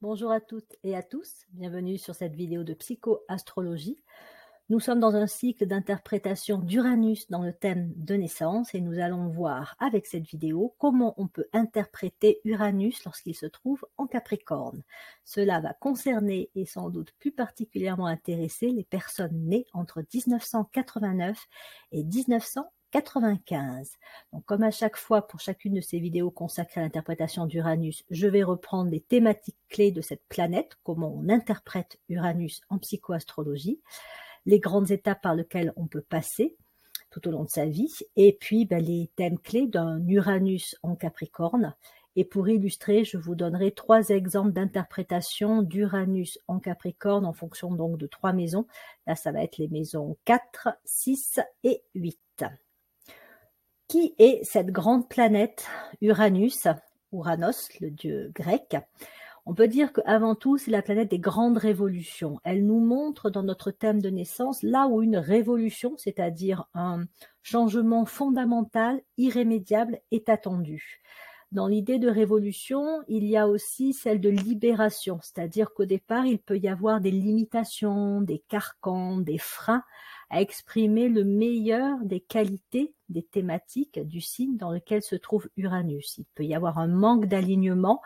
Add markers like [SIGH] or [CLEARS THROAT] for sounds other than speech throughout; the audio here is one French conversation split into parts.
Bonjour à toutes et à tous, bienvenue sur cette vidéo de psychoastrologie. Nous sommes dans un cycle d'interprétation d'Uranus dans le thème de naissance et nous allons voir avec cette vidéo comment on peut interpréter Uranus lorsqu'il se trouve en Capricorne. Cela va concerner et sans doute plus particulièrement intéresser les personnes nées entre 1989 et 1900 95. Donc, comme à chaque fois pour chacune de ces vidéos consacrées à l'interprétation d'Uranus, je vais reprendre les thématiques clés de cette planète, comment on interprète Uranus en psychoastrologie, les grandes étapes par lesquelles on peut passer tout au long de sa vie, et puis ben, les thèmes clés d'un Uranus en Capricorne. Et pour illustrer, je vous donnerai trois exemples d'interprétation d'Uranus en Capricorne en fonction donc de trois maisons. Là, ça va être les maisons 4, 6 et 8. Qui est cette grande planète Uranus, Uranos, le dieu grec? On peut dire qu'avant tout, c'est la planète des grandes révolutions. Elle nous montre dans notre thème de naissance là où une révolution, c'est-à-dire un changement fondamental, irrémédiable, est attendu. Dans l'idée de révolution, il y a aussi celle de libération, c'est-à-dire qu'au départ, il peut y avoir des limitations, des carcans, des freins à exprimer le meilleur des qualités, des thématiques du signe dans lequel se trouve Uranus. Il peut y avoir un manque d'alignement,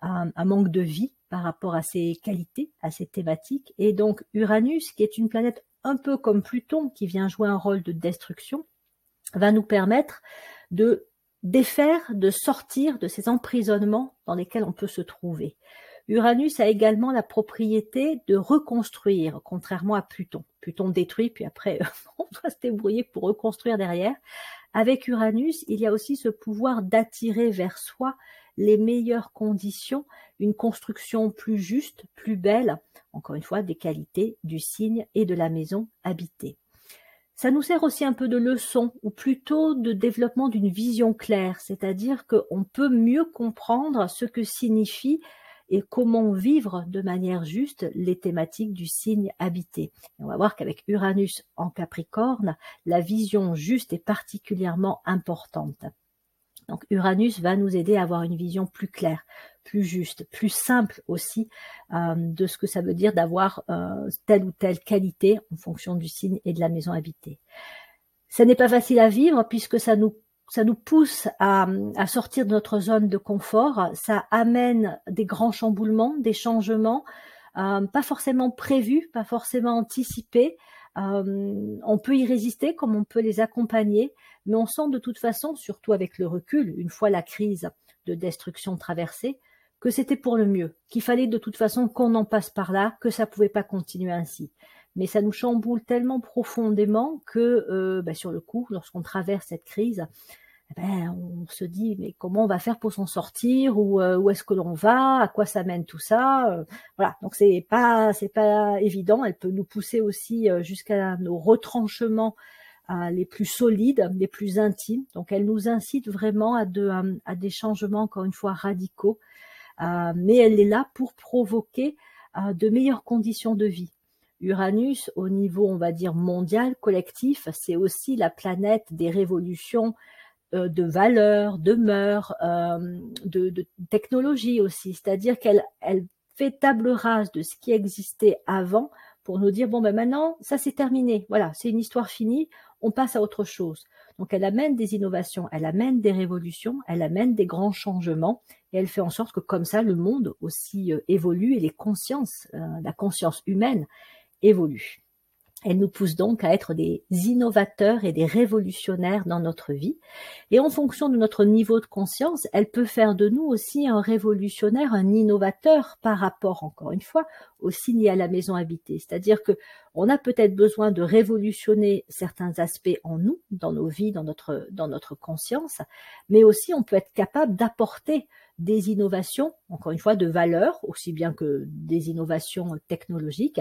un, manque de vie par rapport à ces qualités, à ces thématiques. Et donc Uranus, qui est une planète un peu comme Pluton, qui vient jouer un rôle de destruction, va nous permettre de défaire, de sortir de ces emprisonnements dans lesquels on peut se trouver. Uranus a également la propriété de reconstruire, contrairement à Pluton. Pluton détruit, puis après, [LAUGHS] on doit se débrouiller pour reconstruire derrière. Avec Uranus, il y a aussi ce pouvoir d'attirer vers soi les meilleures conditions, une construction plus juste, plus belle, encore une fois, des qualités du signe et de la maison habitée. Ça nous sert aussi un peu de leçon, ou plutôt de développement d'une vision claire, c'est-à-dire qu'on peut mieux comprendre ce que signifie et comment vivre de manière juste les thématiques du signe habité. on va voir qu'avec Uranus en Capricorne, la vision juste est particulièrement importante. Donc Uranus va nous aider à avoir une vision plus claire, plus juste, plus simple aussi euh, de ce que ça veut dire d'avoir euh, telle ou telle qualité en fonction du signe et de la maison habitée. Ça n'est pas facile à vivre puisque ça nous ça nous pousse à, sortir de notre zone de confort, ça amène des grands chamboulements, des changements, euh, pas forcément prévus, pas forcément anticipés. Euh, on peut y résister comme on peut les accompagner, mais on sent de toute façon, surtout avec le recul, une fois la crise de destruction traversée, que c'était pour le mieux, qu'il fallait de toute façon qu'on en passe par là, que ça pouvait pas continuer ainsi mais ça nous chamboule tellement profondément que euh, bah, sur le coup, lorsqu'on traverse cette crise, eh ben, on se dit mais comment on va faire pour s'en sortir euh, où est-ce que l'on va, à quoi ça mène tout ça, euh, voilà. Donc c'est pas c'est pas évident. Elle peut nous pousser aussi jusqu'à nos retranchements les plus solides, les plus intimes. Donc elle nous incite vraiment à, de, à des changements encore une fois radicaux, mais elle est là pour provoquer de meilleures conditions de vie. Uranus, au niveau, on va dire, mondial, collectif, c'est aussi la planète des révolutions euh, de valeurs, de mœurs, euh, de, de, technologie aussi. C'est-à-dire qu'elle elle fait table rase de ce qui existait avant pour nous dire, bon, ben maintenant, ça c'est terminé. Voilà, c'est une histoire finie, on passe à autre chose. Donc elle amène des innovations, elle amène des révolutions, elle amène des grands changements et elle fait en sorte que comme ça, le monde aussi euh, évolue et les consciences, la conscience humaine évolue. Elle nous pousse donc à être des innovateurs et des révolutionnaires dans notre vie. Et en fonction de notre niveau de conscience, elle peut faire de nous aussi un révolutionnaire, un innovateur par rapport, encore une fois, au signe à la maison habitée. C'est-à-dire que on a peut-être besoin de révolutionner certains aspects en nous, dans nos vies, dans notre conscience, mais aussi on peut être capable d'apporter des innovations, encore une fois, de valeur, aussi bien que des innovations technologiques,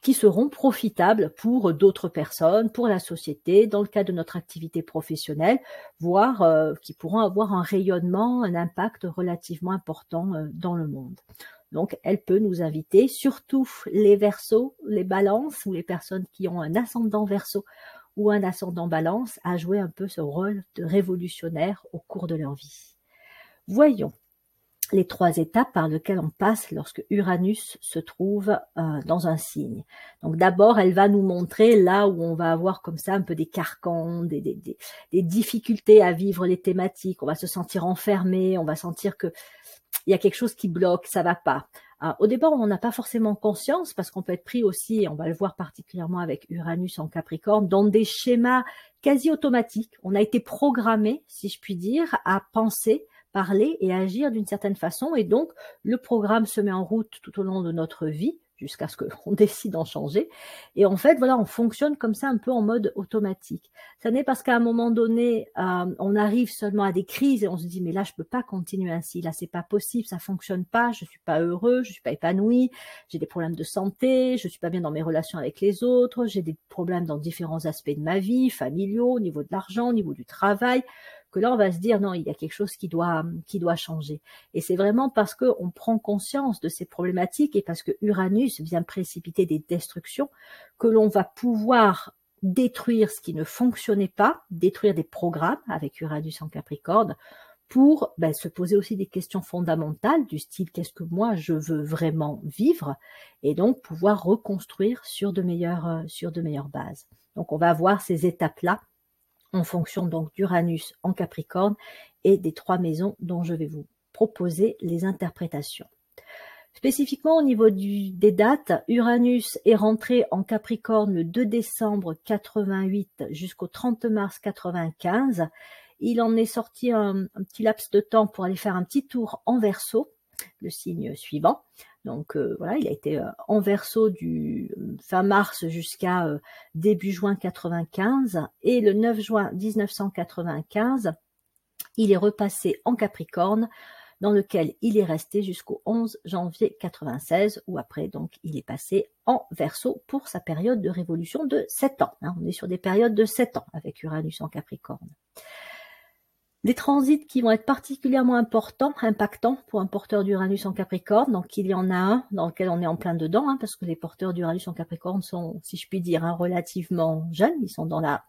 qui seront profitables pour d'autres personnes, pour la société, dans le cadre de notre activité professionnelle, voire euh, qui pourront avoir un rayonnement, un impact relativement important euh, dans le monde. Donc, elle peut nous inviter, surtout les versos, les balances ou les personnes qui ont un ascendant verso ou un ascendant balance, à jouer un peu ce rôle de révolutionnaire au cours de leur vie. Voyons les trois étapes par lesquelles on passe lorsque Uranus se trouve euh, dans un signe. Donc d'abord, elle va nous montrer là où on va avoir comme ça un peu des carcans, des, des, des, difficultés à vivre les thématiques. On va se sentir enfermé, on va sentir que il y a quelque chose qui bloque, ça va pas. au départ, on n'a pas forcément conscience parce qu'on peut être pris aussi, on va le voir particulièrement avec Uranus en Capricorne, dans des schémas quasi automatiques. On a été programmé, si je puis dire, à penser parler et agir d'une certaine façon. Et donc, le programme se met en route tout au long de notre vie jusqu'à ce qu'on [LAUGHS] décide d'en changer. Et en fait, voilà, on fonctionne comme ça un peu en mode automatique. Ça n'est parce qu'à un moment donné, euh, on arrive seulement à des crises et on se dit mais là je peux pas continuer ainsi, là c'est pas possible, ça fonctionne pas, je suis pas heureux, je suis pas épanoui, j'ai des problèmes de santé, je suis pas bien dans mes relations avec les autres, j'ai des problèmes dans différents aspects de ma vie, familiaux, au niveau de l'argent, au niveau du travail que là on va se dire non, il y a quelque chose qui doit qui doit changer. Et c'est vraiment parce que on prend conscience de ces problématiques et parce que Uranus vient précipiter des destructions que l'on va pouvoir détruire ce qui ne fonctionnait pas, détruire des programmes avec Uranus en Capricorne pour ben, se poser aussi des questions fondamentales du style qu'est-ce que moi je veux vraiment vivre et donc pouvoir reconstruire sur de meilleures sur de meilleures bases. Donc on va voir ces étapes là en fonction donc d'Uranus en Capricorne et des trois maisons dont je vais vous proposer les interprétations. Spécifiquement au niveau des dates, Uranus est rentré en Capricorne le 2 décembre 88 jusqu'au 30 mars 95. Il en est sorti un, un, petit laps de temps pour aller faire un petit tour en verso, le signe suivant. Donc euh, voilà, il a été euh, en verso du euh, fin mars jusqu'à début juin 95 et le 9 juin 1995, il est repassé en Capricorne dans lequel il est resté jusqu'au 11 janvier 96 où après donc il est passé en verso pour sa période de révolution de 7 ans. Hein. on est sur des périodes de 7 ans avec Uranus en Capricorne. Les transits qui vont être particulièrement importants, impactants pour un porteur d'Uranus en Capricorne. Donc il y en a un dans lequel on est en plein dedans, hein, parce que les porteurs d'Uranus en Capricorne sont, si je puis dire, hein, relativement jeunes. Ils sont dans la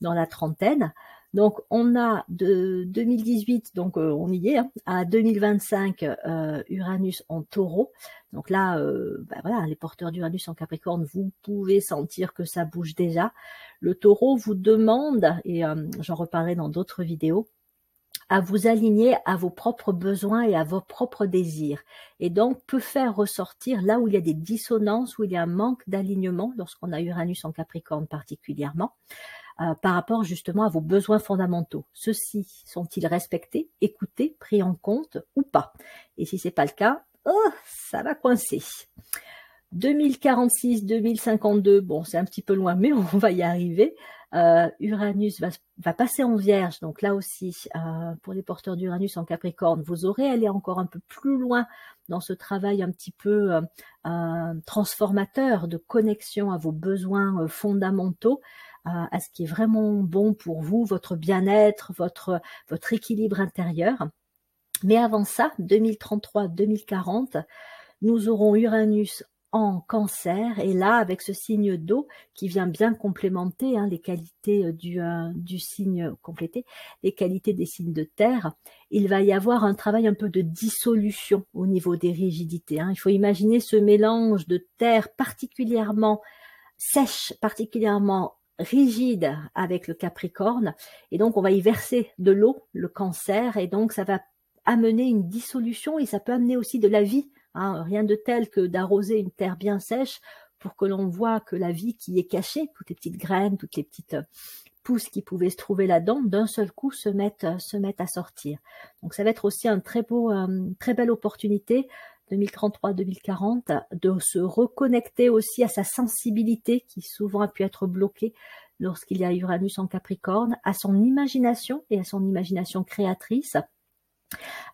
dans la trentaine. Donc on a de 2018, donc euh, on y est, hein, à 2025 euh, Uranus en Taureau. Donc là, euh, bah voilà, les porteurs d'Uranus en Capricorne, vous pouvez sentir que ça bouge déjà. Le Taureau vous demande, et j'en reparlerai dans d'autres vidéos, à vous aligner à vos propres besoins et à vos propres désirs. Et donc peut faire ressortir là où il y a des dissonances, où il y a un manque d'alignement, lorsqu'on a Uranus en Capricorne particulièrement, euh, par rapport justement à vos besoins fondamentaux? Ceux-ci sont-ils respectés, écoutés, pris en compte ou pas? Et si c'est pas le cas, oh, ça va coincer. 2046, 2052, bon, c'est un petit peu loin, mais [LAUGHS] on va y arriver. Euh, Uranus va, passer en Vierge, donc là aussi, euh, pour les porteurs d'Uranus en Capricorne, vous aurez à aller encore un peu plus loin dans ce travail un petit peu euh, transformateur de connexion à vos besoins fondamentaux, à ce qui est vraiment bon pour vous, votre bien-être, votre, votre équilibre intérieur. Mais avant ça, 2033-2040, nous aurons Uranus en cancer et là avec ce signe d'eau qui vient bien complémenter hein, les qualités euh, du, euh, du signe complété, les qualités des signes de terre, il va y avoir un travail un peu de dissolution au niveau des rigidités. Hein. Il faut imaginer ce mélange de terre particulièrement sèche, particulièrement rigide avec le Capricorne et donc on va y verser de l'eau, le cancer et donc ça va amener une dissolution et ça peut amener aussi de la vie Hein, rien de tel que d'arroser une terre bien sèche pour que l'on voit que la vie qui est cachée, toutes les petites graines, toutes les petites euh, pousses qui pouvaient se trouver là-dedans, d'un seul coup se mettent, euh, à sortir. Donc ça va être aussi un très beau, euh, très belle opportunité 2033-2040 de se reconnecter aussi à sa sensibilité qui souvent a pu être bloquée lorsqu'il y a Uranus en Capricorne, à son imagination et à son imagination créatrice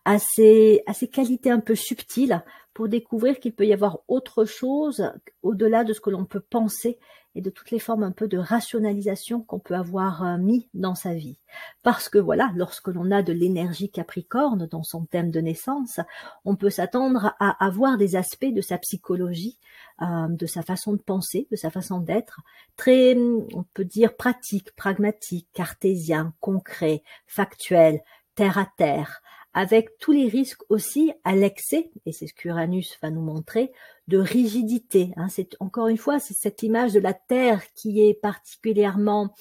à ces, à ces qualités un peu subtiles pour découvrir qu'il peut y avoir autre chose au-delà de ce que l'on peut penser et de toutes les formes un peu de rationalisation qu'on peut avoir euh, mis dans sa vie. Parce que voilà, lorsque l'on a de l'énergie capricorne dans son thème de naissance, on peut s'attendre à avoir des aspects de sa psychologie, euh, de sa façon de penser, de sa façon d'être, très, on peut dire pratique, pragmatique, cartésien, concret, factuel, terre à terre, avec tous les risques aussi à l'excès, et c'est ce qu'Uranus va nous montrer, de rigidité. Hein. C'est encore une fois, c'est cette image de la Terre qui est particulièrement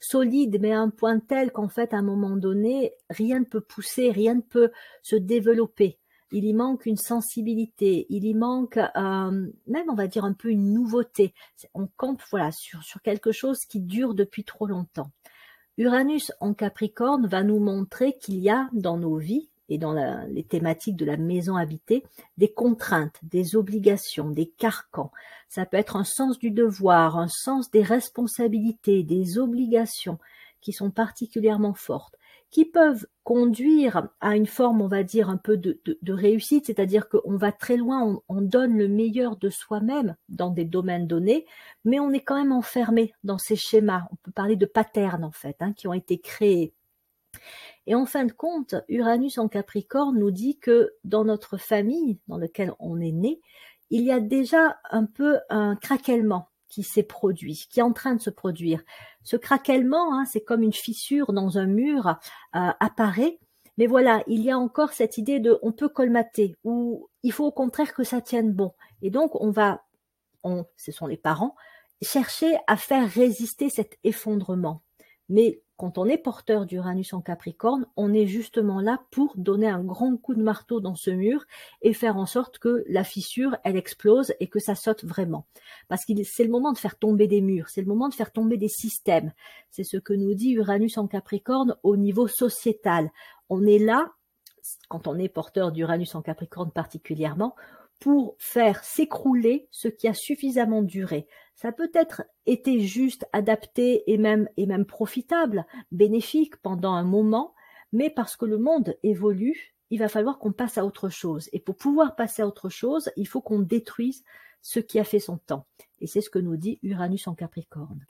solide, mais à un point tel qu'en fait, à un moment donné, rien ne peut pousser, rien ne peut se développer. Il y manque une sensibilité, il y manque euh, même, on va dire, un peu une nouveauté. On campe voilà sur, sur quelque chose qui dure depuis trop longtemps. Uranus en Capricorne va nous montrer qu'il y a dans nos vies et dans les thématiques de la maison habitée, des contraintes, des obligations, des carcans. Ça peut être un sens du devoir, un sens des responsabilités, des obligations qui sont particulièrement fortes, qui peuvent conduire à une forme, on va dire, un peu de, réussite, c'est-à-dire qu'on va très loin, on, donne le meilleur de soi-même dans des domaines donnés, mais on est quand même enfermé dans ces schémas. On peut parler de patterns, en fait, hein, qui ont été créés et en fin de compte, Uranus en Capricorne nous dit que dans notre famille, dans laquelle on est né, il y a déjà un peu un craquellement qui s'est produit, qui est en train de se produire. Ce craquellement, hein, c'est comme une fissure dans un mur, euh, apparaît. Mais voilà, il y a encore cette idée de on peut colmater ou il faut au contraire que ça tienne bon. Et donc on va, on, ce sont les parents, chercher à faire résister cet effondrement. Mais quand on est porteur d'Uranus en Capricorne, on est justement là pour donner un grand coup de marteau dans ce mur et faire en sorte que la fissure, elle explose et que ça saute vraiment. Parce que c'est le moment de faire tomber des murs, c'est le moment de faire tomber des systèmes. C'est ce que nous dit Uranus en Capricorne au niveau sociétal. On est là, quand on est porteur d'Uranus en Capricorne particulièrement, pour faire s'écrouler ce qui a suffisamment duré. Ça peut être été juste, adapté et même, et même profitable, bénéfique pendant un moment, mais parce que le monde évolue, il va falloir qu'on passe à autre chose. Et pour pouvoir passer à autre chose, il faut qu'on détruise ce qui a fait son temps. Et c'est ce que nous dit Uranus en Capricorne.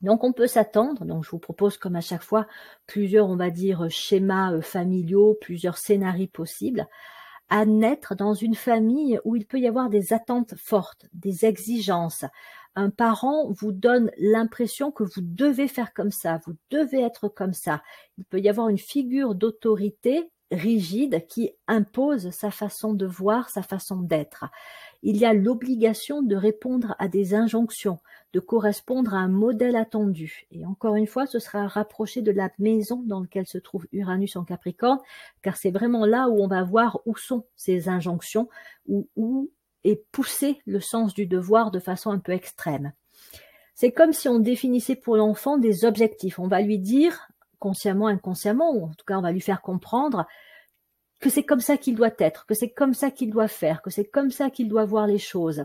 Donc on peut s'attendre, donc je vous propose comme à chaque fois plusieurs, on va dire, schémas euh, familiaux, plusieurs scénarios possibles, à naître dans une famille où il peut y avoir des attentes fortes, des exigences. Un parent vous donne l'impression que vous devez faire comme ça, vous devez être comme ça. Il peut y avoir une figure d'autorité rigide qui impose sa façon de voir, sa façon d'être il y a l'obligation de répondre à des injonctions, de correspondre à un modèle attendu. Et encore une fois, ce sera rapproché de la maison dans laquelle se trouve Uranus en Capricorne, car c'est vraiment là où on va voir où sont ces injonctions, où, où est poussé le sens du devoir de façon un peu extrême. C'est comme si on définissait pour l'enfant des objectifs. On va lui dire, consciemment, inconsciemment, ou en tout cas on va lui faire comprendre que c'est comme ça qu'il doit être, que c'est comme ça qu'il doit faire, que c'est comme ça qu'il doit voir les choses.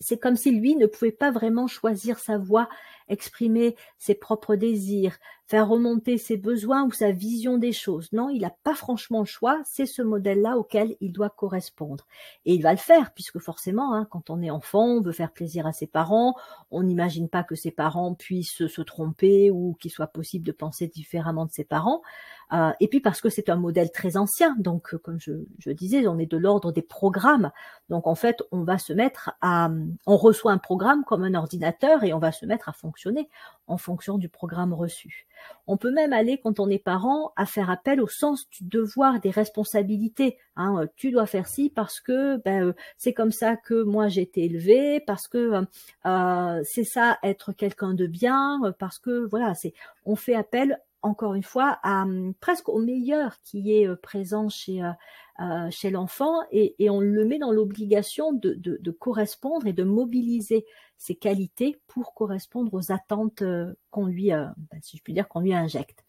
C'est comme si lui ne pouvait pas vraiment choisir sa voie, exprimer ses propres désirs, faire remonter ses besoins ou sa vision des choses. Non, il n'a pas franchement le choix, c'est ce modèle-là auquel il doit correspondre. Et il va le faire, puisque forcément, hein, quand on est enfant, on veut faire plaisir à ses parents, on n'imagine pas que ses parents puissent se tromper ou qu'il soit possible de penser différemment de ses parents. Euh, et puis parce que c'est un modèle très ancien, donc euh, comme je, je disais, on est de l'ordre des programmes. Donc en fait, on va se mettre à, on reçoit un programme comme un ordinateur et on va se mettre à fonctionner en fonction du programme reçu. On peut même aller, quand on est parent, à faire appel au sens du devoir des responsabilités. Hein, euh, tu dois faire ci parce que ben, euh, c'est comme ça que moi j'ai été élevé, parce que euh, c'est ça être quelqu'un de bien, parce que voilà, c'est on fait appel encore une fois à presque au meilleur qui est présent chez chez l'enfant et, on le met dans l'obligation de, de, correspondre et de mobiliser ses qualités pour correspondre aux attentes euh, qu'on lui, euh, ben, si je puis dire, qu'on lui injecte.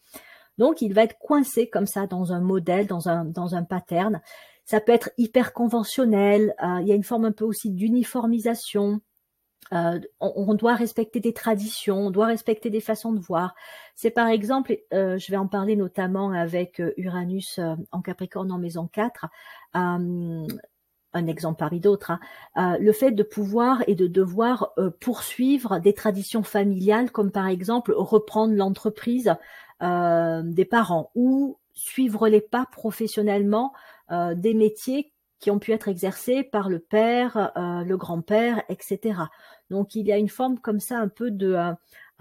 Donc, il va être coincé comme ça dans un modèle, dans un, dans un pattern. Ça peut être hyper conventionnel. Euh, il y a une forme un peu aussi d'uniformisation. On, doit respecter des traditions, on doit respecter des façons de voir. C'est par exemple, je vais en parler notamment avec Uranus en Capricorne en maison 4, un exemple parmi d'autres, hein, euh, le fait de pouvoir et de devoir euh, poursuivre des traditions familiales, comme par exemple reprendre l'entreprise euh, des parents ou suivre les pas professionnellement des métiers qui ont pu être exercés par le père, le grand-père, etc. Donc il y a une forme comme ça un peu de,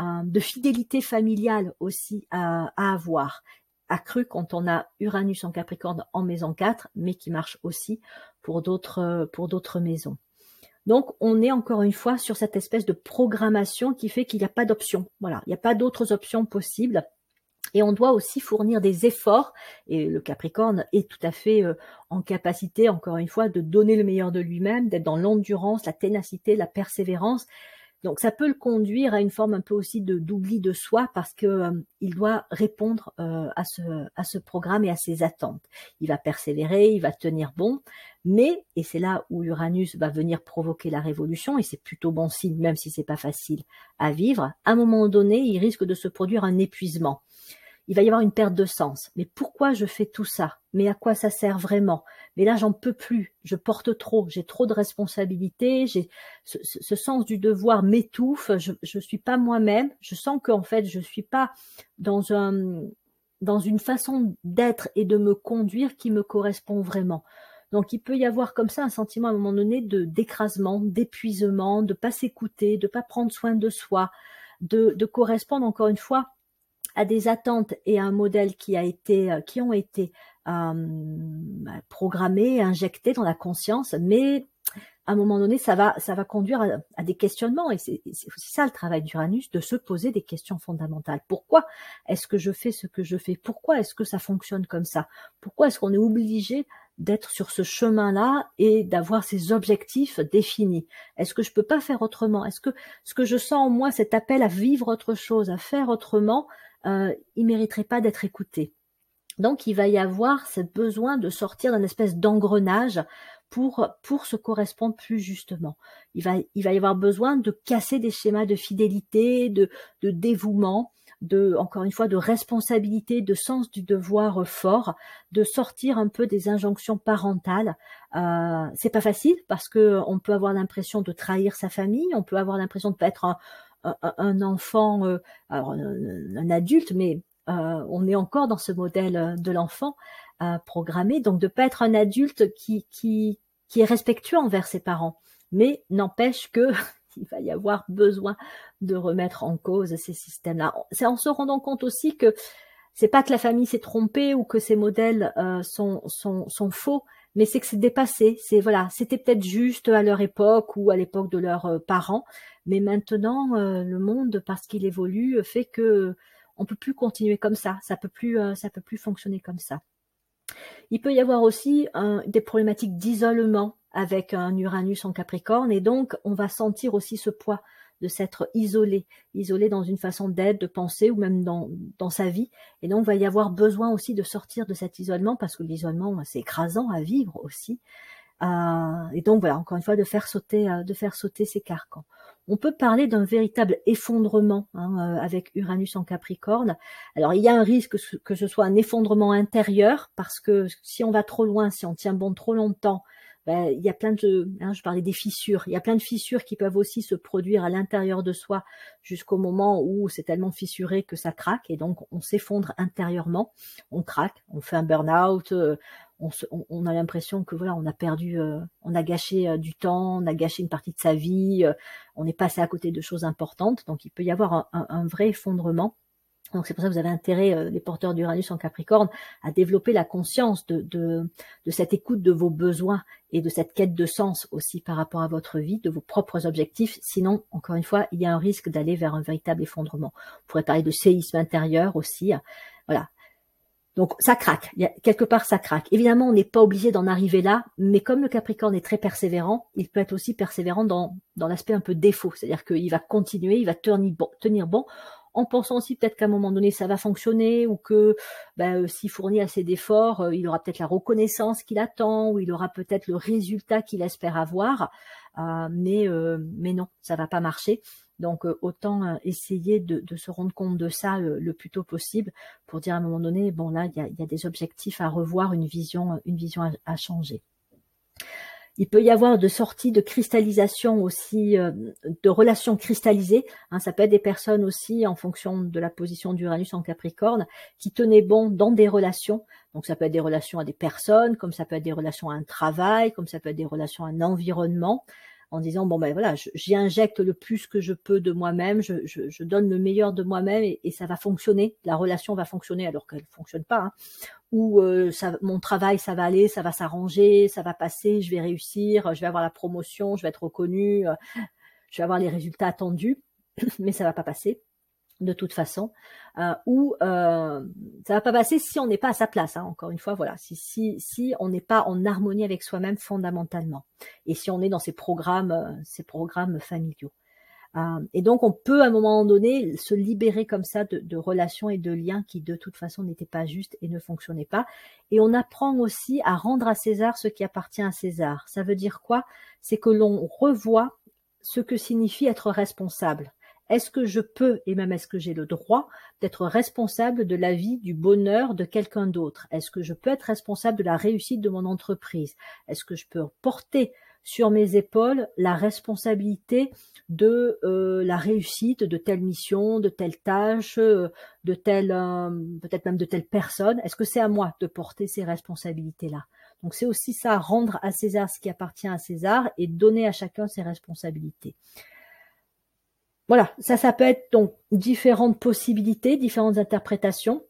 de fidélité familiale aussi à, à avoir accrue quand on a Uranus en Capricorne en maison 4, mais qui marche aussi pour d'autres pour d'autres maisons. Donc, on est encore une fois sur cette espèce de programmation qui fait qu'il n'y a pas d'option. Voilà, il n'y a pas d'autres options possibles. Et on doit aussi fournir des efforts, et le Capricorne est tout à fait euh, en capacité, encore une fois, de donner le meilleur de lui-même, d'être dans l'endurance, la ténacité, la persévérance. Donc ça peut le conduire à une forme un peu aussi de d'oubli de soi parce que euh, il doit répondre euh, à ce à ce programme et à ses attentes. Il va persévérer, il va tenir bon, mais et c'est là où Uranus va venir provoquer la révolution et c'est plutôt bon signe même si c'est pas facile à vivre. À un moment donné, il risque de se produire un épuisement il va y avoir une perte de sens. Mais pourquoi je fais tout ça? Mais à quoi ça sert vraiment? Mais là, j'en peux plus. Je porte trop. J'ai trop de responsabilités. J'ai ce, sens du devoir m'étouffe. Je ne suis pas moi-même. Je sens qu'en fait, je suis pas dans un dans une façon d'être et de me conduire qui me correspond vraiment. Donc il peut y avoir comme ça un sentiment à un moment donné de d'écrasement, d'épuisement, de pas s'écouter, de pas prendre soin de soi, de correspondre encore une fois à des attentes et à un modèle qui a été, euh, qui ont été euh, programmés, injectés dans la conscience, mais à un moment donné, ça va, ça va conduire à, des questionnements. Et c'est aussi ça le travail d'Uranus, de se poser des questions fondamentales. Pourquoi est-ce que je fais ce que je fais? Pourquoi est-ce que ça fonctionne comme ça? Pourquoi est-ce qu'on est obligé d'être sur ce chemin-là et d'avoir ces objectifs définis? Est-ce que je peux pas faire autrement? Est-ce que ce que je sens en moi, cet appel à vivre autre chose, à faire autrement, euh, il mériterait pas d'être écouté. Donc il va y avoir ce besoin de sortir d'un espèce d'engrenage pour pour se correspondre plus justement. Il va il va y avoir besoin de casser des schémas de fidélité, de de dévouement, de encore une fois de responsabilité, de sens du devoir fort, de sortir un peu des injonctions parentales. Euh, c'est pas facile parce que on peut avoir l'impression de trahir sa famille, on peut avoir l'impression de pas être un, un, enfant, euh, un, adulte, mais euh, on est encore dans ce modèle euh, de l'enfant programmé, donc de pas être un adulte qui, est respectueux envers ses parents, mais n'empêche que [LAUGHS] il va y avoir besoin de remettre en cause ces systèmes-là. C'est en se rendant compte aussi que c'est pas que la famille s'est trompée ou que ces modèles sont, sont, faux, mais c'est que c'est dépassé. C'est voilà, c'était peut-être juste à leur époque ou à l'époque de leurs parents, mais maintenant euh, le monde, parce qu'il évolue, fait que on peut plus continuer comme ça. Ça peut plus, euh, ça peut plus fonctionner comme ça. Il peut y avoir aussi des problématiques d'isolement avec un Uranus en Capricorne, et donc on va sentir aussi ce poids de s'être isolé, isolé dans une façon d'être, de penser ou même dans, dans sa vie. Et donc, il va y avoir besoin aussi de sortir de cet isolement parce que l'isolement, c'est écrasant à vivre aussi. Euh, et donc, voilà, encore une fois, de faire sauter, euh, de faire sauter ces carcans. On peut parler d'un véritable effondrement hein, euh, avec Uranus en Capricorne. Alors, il y a un risque que ce soit un effondrement intérieur parce que si on va trop loin, si on tient bon trop longtemps, ben, il y a plein de, hein, je parlais des fissures, il y a plein de fissures qui peuvent aussi se produire à l'intérieur de soi jusqu'au moment où c'est tellement fissuré que ça craque et donc on s'effondre intérieurement, on craque, on fait un burn-out, euh, on, a l'impression que voilà, on a perdu, euh, on a gâché euh, du temps, on a gâché une partie de sa vie, on est passé à côté de choses importantes, donc il peut y avoir un vrai effondrement. Donc c'est pour ça que vous avez intérêt, euh, les porteurs d'Uranus en Capricorne, à développer la conscience de, de, de, cette écoute de vos besoins et de cette quête de sens aussi par rapport à votre vie, de vos propres objectifs. Sinon, encore une fois, il y a un risque d'aller vers un véritable effondrement. On pourrait parler de séisme intérieur aussi. Voilà. Donc ça craque, il y a, quelque part ça craque. Évidemment, on n'est pas obligé d'en arriver là, mais comme le Capricorne est très persévérant, il peut être aussi persévérant dans, dans l'aspect un peu défaut, c'est-à-dire qu'il va continuer, il va tenir bon, en pensant aussi peut-être qu'à un moment donné ça va fonctionner ou que ben, euh, s'il fournit assez d'efforts, euh, il aura peut-être la reconnaissance qu'il attend ou il aura peut-être le résultat qu'il espère avoir. Euh, mais mais non, ça va pas marcher. Donc autant essayer de, se rendre compte de ça le, plus tôt possible pour dire à un moment donné, bon là il y a, y a, des objectifs à revoir, une vision, une vision à changer. Il peut y avoir de sorties de cristallisation aussi, euh, de relations cristallisées. Hein, ça peut être des personnes aussi, en fonction de la position d'Uranus en Capricorne, qui tenaient bon dans des relations. Donc ça peut être des relations à des personnes, comme ça peut être des relations à un travail, comme ça peut être des relations à un environnement. En disant bon ben voilà, j'y injecte le plus que je peux de moi-même, je, donne le meilleur de moi-même et, ça va fonctionner, la relation va fonctionner alors qu'elle fonctionne pas, hein. ou euh, mon travail ça va aller, ça va s'arranger, ça va passer, je vais réussir, je vais avoir la promotion, je vais être reconnue, euh, je vais avoir les résultats attendus, [CLEARS THROAT] mais ça va pas passer de toute façon, euh, ou euh, ça va pas passer si on n'est pas à sa place. Hein, encore une fois, voilà, si si si on n'est pas en harmonie avec soi-même fondamentalement, et si on est dans ces programmes, euh, ces programmes familiaux. Euh, et donc, on peut à un moment donné se libérer comme ça de, de relations et de liens qui de toute façon n'étaient pas justes et ne fonctionnaient pas. Et on apprend aussi à rendre à César ce qui appartient à César. Ça veut dire quoi? C'est que l'on revoit ce que signifie être responsable. Est-ce que je peux, et même est-ce que j'ai le droit, d'être responsable de la vie, du bonheur de quelqu'un d'autre? Est-ce que je peux être responsable de la réussite de mon entreprise? Est-ce que je peux porter sur mes épaules la responsabilité de euh, la réussite de telle mission, de telle tâche, euh, de telle, euh, peut-être même de telle personne? Est-ce que c'est à moi de porter ces responsabilités-là? Donc c'est aussi ça, rendre à César ce qui appartient à César et donner à chacun ses responsabilités. Voilà, ça, ça peut être donc différentes possibilités, différentes interprétations.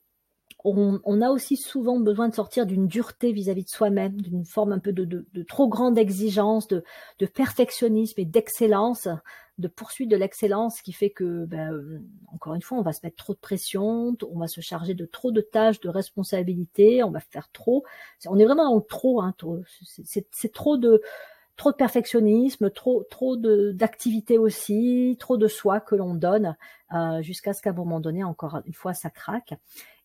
On, a aussi souvent besoin de sortir d'une dureté vis-à-vis de soi-même, d'une forme un peu de, trop grande exigence, de, perfectionnisme et d'excellence, de poursuite de l'excellence, qui fait que, ben, euh, encore une fois, on va se mettre trop de pression, on va se charger de trop de tâches, de responsabilités, on va faire trop. On est vraiment dans trop, hein, c'est trop de trop de perfectionnisme, trop d'activité aussi, trop de soi que l'on donne, euh, jusqu'à ce qu'à un moment donné, encore une fois, ça craque.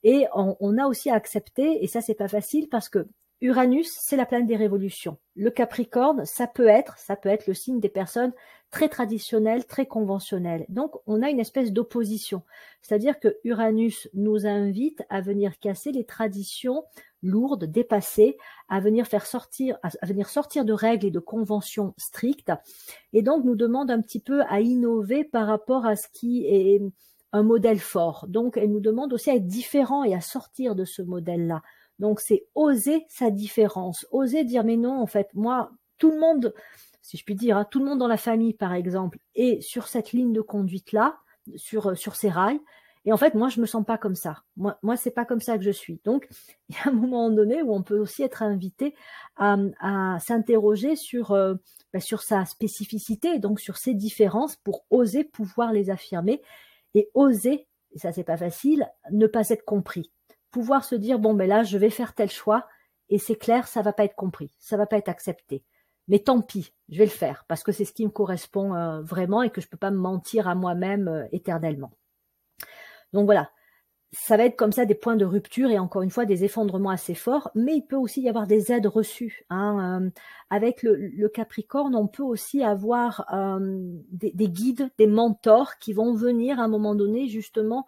Et on, on a aussi à accepter, et ça c'est pas facile parce que Uranus, c'est la planète des révolutions. Le Capricorne, ça peut être, ça peut être le signe des personnes très traditionnelles, très conventionnelles. Donc, on a une espèce d'opposition. C'est-à-dire que Uranus nous invite à venir casser les traditions lourdes, dépassées, à venir sortir, de règles et de conventions strictes. Et donc, nous demande un petit peu à innover par rapport à ce qui est un modèle fort. Donc, elle nous demande aussi à être différent et à sortir de ce modèle-là. Donc c'est oser sa différence, oser dire mais non, en fait, moi, tout le monde, si je puis dire, hein, tout le monde dans la famille, par exemple, est sur cette ligne de conduite-là, sur, sur ces rails. Et en fait, moi, je me sens pas comme ça. Moi, moi, c'est pas comme ça que je suis. Donc, [LAUGHS] il y a un moment donné où on peut aussi être invité à, s'interroger sur, euh, bah, sur sa spécificité, donc sur ses différences, pour oser pouvoir les affirmer et oser, et ça c'est pas facile, ne pas être compris pouvoir se dire bon ben là je vais faire tel choix et c'est clair ça va pas être compris, ça va pas être accepté. Mais tant pis, je vais le faire parce que c'est ce qui me correspond euh, vraiment et que je peux pas me mentir à moi-même euh, éternellement. Donc voilà, ça va être comme ça des points de rupture et encore une fois des effondrements assez forts, mais il peut aussi y avoir des aides reçues. Hein. Euh, avec le, Capricorne, on peut aussi avoir des, des, guides, des mentors qui vont venir à un moment donné justement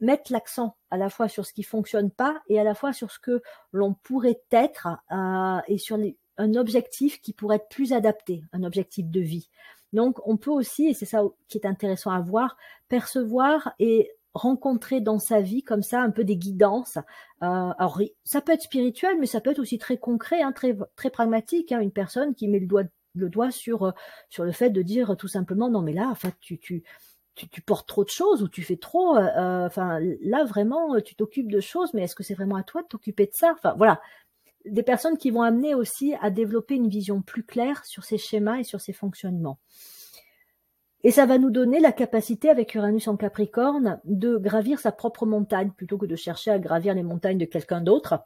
mettre l'accent à la fois sur ce qui fonctionne pas et à la fois sur ce que l'on pourrait être euh, et sur un objectif qui pourrait être plus adapté, un objectif de vie. Donc on peut aussi, et c'est ça qui est intéressant à voir, percevoir et rencontrer dans sa vie comme ça un peu des guidances. Euh, alors ça peut être spirituel, mais ça peut être aussi très concret, hein, très très pragmatique. Hein, une personne qui met le doigt le doigt sur sur le fait de dire tout simplement non mais là en fait tu tu tu, tu, portes trop de choses ou tu fais trop. Euh, euh, enfin, là vraiment, tu t'occupes de choses, mais est-ce que c'est vraiment à toi de t'occuper de ça? Enfin, voilà, des personnes qui vont amener aussi à développer une vision plus claire sur ces schémas et sur ces fonctionnements. Et ça va nous donner la capacité, avec Uranus en Capricorne, de gravir sa propre montagne plutôt que de chercher à gravir les montagnes de quelqu'un d'autre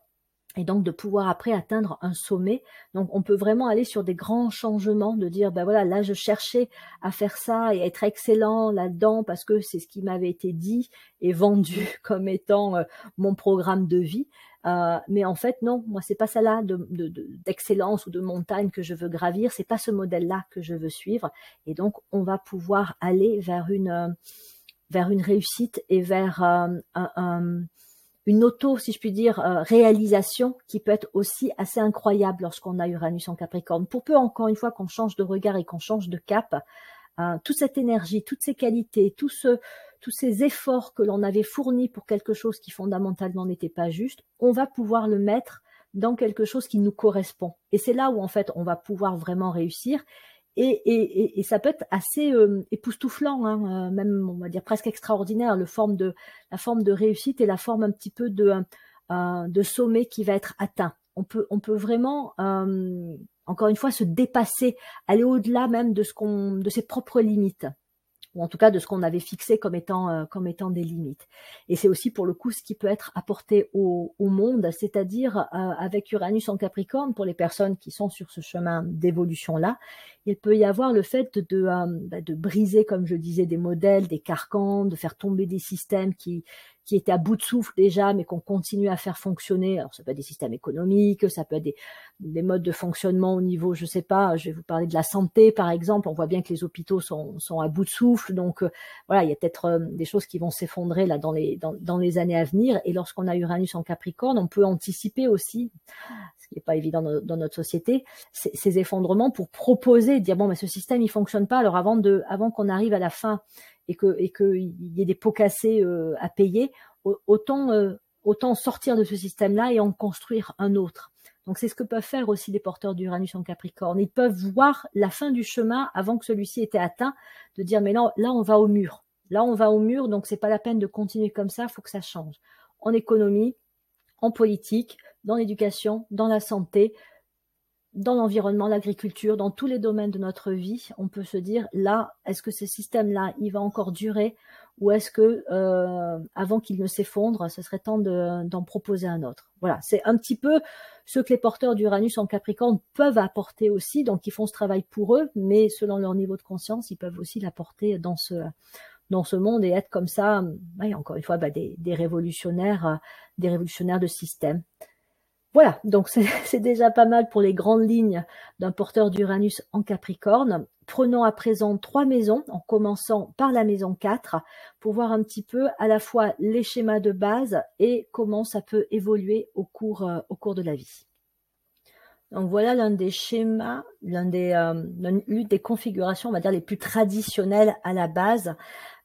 et donc de pouvoir après atteindre un sommet. Donc on peut vraiment aller sur des grands changements, de dire ben voilà là je cherchais à faire ça et être excellent là-dedans parce que c'est ce qui m'avait été dit et vendu [LAUGHS] comme étant euh, mon programme de vie. Euh, mais en fait non, moi c'est pas ça là d'excellence ou de montagne que je veux gravir, c'est pas ce modèle-là que je veux suivre. Et donc on va pouvoir aller vers une euh, vers une réussite et vers un une auto, si je puis dire, euh, réalisation qui peut être aussi assez incroyable lorsqu'on a Uranus en Capricorne. Pour peu, encore une fois, qu'on change de regard et qu'on change de cap, euh, toute cette énergie, toutes ces qualités, tout ce, tous ces efforts que l'on avait fournis pour quelque chose qui fondamentalement n'était pas juste, on va pouvoir le mettre dans quelque chose qui nous correspond. Et c'est là où en fait on va pouvoir vraiment réussir Et, ça peut être assez euh, époustouflant, hein, même on va dire presque extraordinaire, la forme de réussite et la forme un petit peu de, de sommet qui va être atteint. On peut, vraiment, encore une fois, se dépasser, aller au-delà même de ses propres limites ou en tout cas de ce qu'on avait fixé comme étant, euh, comme étant des limites. Et c'est aussi pour le coup ce qui peut être apporté au, monde, c'est-à-dire euh, avec Uranus en Capricorne, pour les personnes qui sont sur ce chemin d'évolution-là, il peut y avoir le fait de, euh, bah, de briser, comme je disais, des modèles, des carcans, de faire tomber des systèmes qui, qui étaient à bout de souffle déjà, mais qu'on continue à faire fonctionner. Alors ça peut être des systèmes économiques, ça peut être des, des, modes de fonctionnement au niveau, je sais pas, je vais vous parler de la santé par exemple. On voit bien que les hôpitaux sont, sont à bout de souffle, donc euh, voilà, il y a peut-être euh, des choses qui vont s'effondrer là dans les dans, dans, les années à venir. Et lorsqu'on a Uranus en Capricorne, on peut anticiper aussi, ce qui n'est pas évident dans, notre société, ces, ces, effondrements pour proposer, dire bon, mais ce système il fonctionne pas. Alors avant de, avant qu'on arrive à la fin et que et qu'il y ait des pots cassés euh, à payer, autant euh, autant sortir de ce système-là et en construire un autre. Donc c'est ce que peuvent faire aussi les porteurs d'Uranus en Capricorne. Ils peuvent voir la fin du chemin avant que celui-ci était atteint, de dire mais là, là on va au mur. Là on va au mur, donc c'est pas la peine de continuer comme ça, faut que ça change. En économie, en politique, dans l'éducation, dans la santé, dans l'environnement, l'agriculture, dans tous les domaines de notre vie, on peut se dire là, est-ce que ce système-là, il va encore durer ou est-ce que euh, avant qu'il ne s'effondre, ce serait temps d'en proposer un autre? Voilà, c'est un petit peu ce que les porteurs d'Uranus en Capricorne peuvent apporter aussi, donc ils font ce travail pour eux, mais selon leur niveau de conscience, ils peuvent aussi l'apporter dans ce dans ce monde et être comme ça, encore une fois, bah, des, des révolutionnaires, des révolutionnaires de système. Voilà, donc [LAUGHS] c'est déjà pas mal pour les grandes lignes d'un porteur d'Uranus en Capricorne. Prenons à présent trois maisons, en commençant par la maison 4, pour voir un petit peu à la fois les schémas de base et comment ça peut évoluer au cours, euh, au cours de la vie. Donc voilà l'un des schémas, l'un des, euh, l'une des configurations, on va dire, les plus traditionnelles à la base,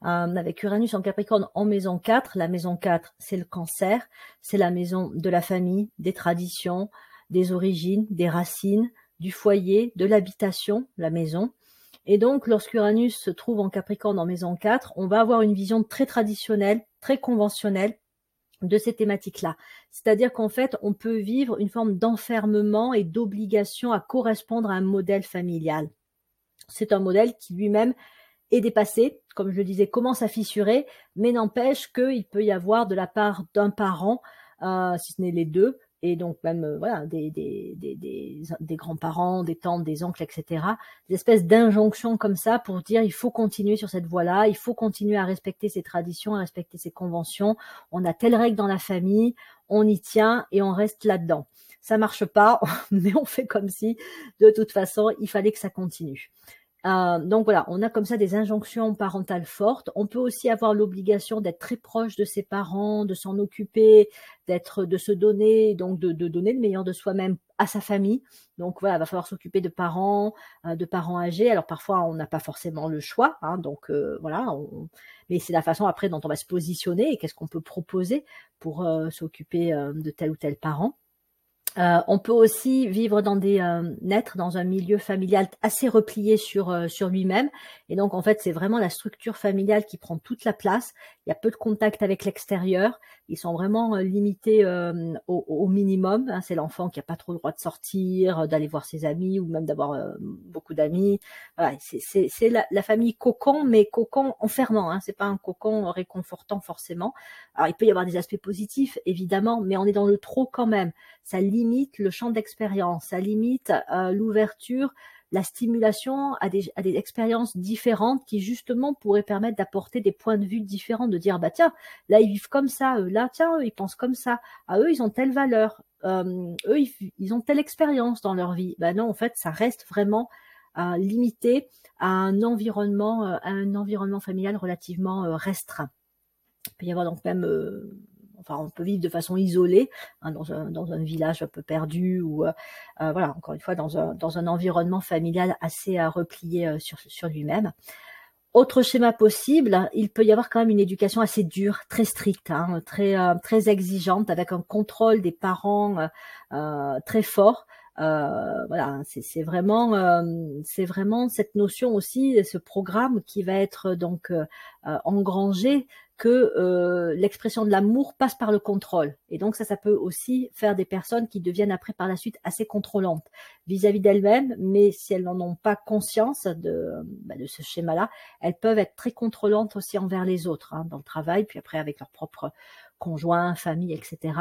euh, avec Uranus en Capricorne en maison 4. La maison 4, c'est le cancer, c'est la maison de la famille, des traditions, des origines, des racines, du foyer, de l'habitation, la maison. Et donc, lorsqu'Uranus se trouve en Capricorne en maison 4, on va avoir une vision très traditionnelle, très conventionnelle, de ces thématiques-là. C'est-à-dire qu'en fait, on peut vivre une forme d'enfermement et d'obligation à correspondre à un modèle familial. C'est un modèle qui lui-même est dépassé, comme je le disais, commence à fissurer, mais n'empêche qu'il peut y avoir de la part d'un parent, euh, si ce n'est les deux, et donc même euh, voilà des, des, des, des, grands-parents, des tantes, des oncles, etc. Des espèces d'injonctions comme ça pour dire il faut continuer sur cette voie-là, il faut continuer à respecter ses traditions, à respecter ses conventions. On a telle règle dans la famille, on y tient et on reste là-dedans. Ça marche pas, [LAUGHS] mais on fait comme si de toute façon il fallait que ça continue. Euh, donc voilà, on a comme ça des injonctions parentales fortes. On peut aussi avoir l'obligation d'être très proche de ses parents, de s'en occuper, d'être, de se donner, donc de, donner le meilleur de soi-même à sa famille. Donc voilà, il va falloir s'occuper de parents, euh, de parents âgés. Alors parfois on n'a pas forcément le choix, hein, donc euh, voilà. mais c'est la façon après dont on va se positionner et qu'est-ce qu'on peut proposer pour s'occuper de tel ou tel parent. Euh, on peut aussi vivre dans des euh, naître dans un milieu familial assez replié sur euh, sur lui-même et donc en fait c'est vraiment la structure familiale qui prend toute la place. Il y a peu de contact avec l'extérieur. Ils sont vraiment limités au, minimum. Hein. C'est l'enfant qui a pas trop le droit de sortir, d'aller voir ses amis ou même d'avoir beaucoup d'amis. Voilà, c'est la, la, famille cocon mais cocon enfermant. Hein. C'est pas un cocon réconfortant forcément. Alors il peut y avoir des aspects positifs évidemment, mais on est dans le trop quand même. Ça limite le champ d'expérience, ça limite euh, l'ouverture, la stimulation à des, expériences différentes qui justement pourraient permettre d'apporter des points de vue différents, de dire bah tiens là ils vivent comme ça, eux là tiens eux ils pensent comme ça, à eux ils ont telle valeur, euh, eux ils, ont telle expérience dans leur vie. Bah non en fait ça reste vraiment euh, limité à un environnement, à un environnement familial relativement restreint. Il peut y avoir donc même enfin on peut vivre de façon isolée hein, dans, un, dans un village un peu perdu ou euh, euh, voilà encore une fois dans un, dans un environnement familial assez à replié euh, sur, sur lui-même. Autre schéma possible, il peut y avoir quand même une éducation assez dure, très stricte, hein, très très exigeante, avec un contrôle des parents très fort, Euh, voilà, c'est vraiment, euh, c'est vraiment cette notion aussi, ce programme qui va être donc euh, engrangé que l'expression de l'amour passe par le contrôle. Et donc ça, ça peut aussi faire des personnes qui deviennent après par la suite assez contrôlantes vis-à-vis d'elles-mêmes, mais si elles n'en ont pas conscience de, bah, de ce schéma-là, elles peuvent être très contrôlantes aussi envers les autres, hein, dans le travail, puis après avec leur propre conjoint, famille, etc.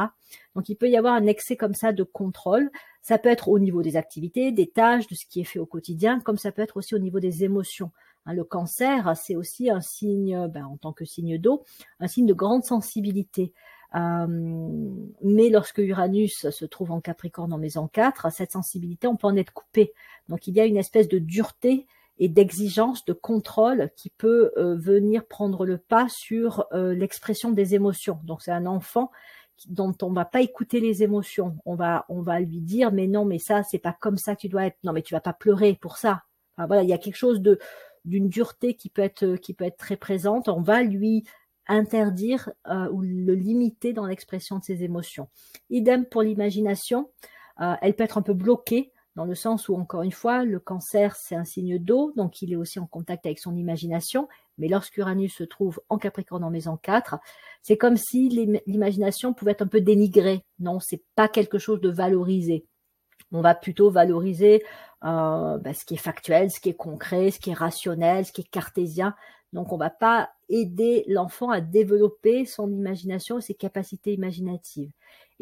Donc il peut y avoir un excès comme ça de contrôle. Ça peut être au niveau des activités, des tâches, de ce qui est fait au quotidien, comme ça peut être aussi au niveau des émotions. Hein, le cancer, c'est aussi un signe, ben, en tant que signe d'eau, un signe de grande sensibilité. Euh, mais lorsque Uranus se trouve en Capricorne en maison 4, cette sensibilité, on peut en être coupé. Donc il y a une espèce de dureté et d'exigence, de contrôle qui peut euh, venir prendre le pas sur euh, l'expression des émotions. Donc c'est un enfant dont on va pas écouter les émotions. On va on va lui dire mais non mais ça c'est pas comme ça que tu dois être. Non mais tu vas pas pleurer pour ça. voilà il y a quelque chose de d'une dureté qui peut être qui peut être très présente. On va lui interdire euh, ou le limiter dans l'expression de ses émotions. Idem pour l'imagination. elle peut être un peu bloquée dans le sens où, encore une fois, le cancer, c'est un signe d'eau, donc il est aussi en contact avec son imagination. Mais lorsqu'Uranus se trouve en Capricorne en maison 4, c'est comme si l'imagination pouvait être un peu dénigrée. Non, c'est pas quelque chose de valorisé. On va plutôt valoriser euh, bah, ce qui est factuel, ce qui est concret, ce qui est rationnel, ce qui est cartésien. Donc on va pas aider l'enfant à développer son imagination et ses capacités imaginatives.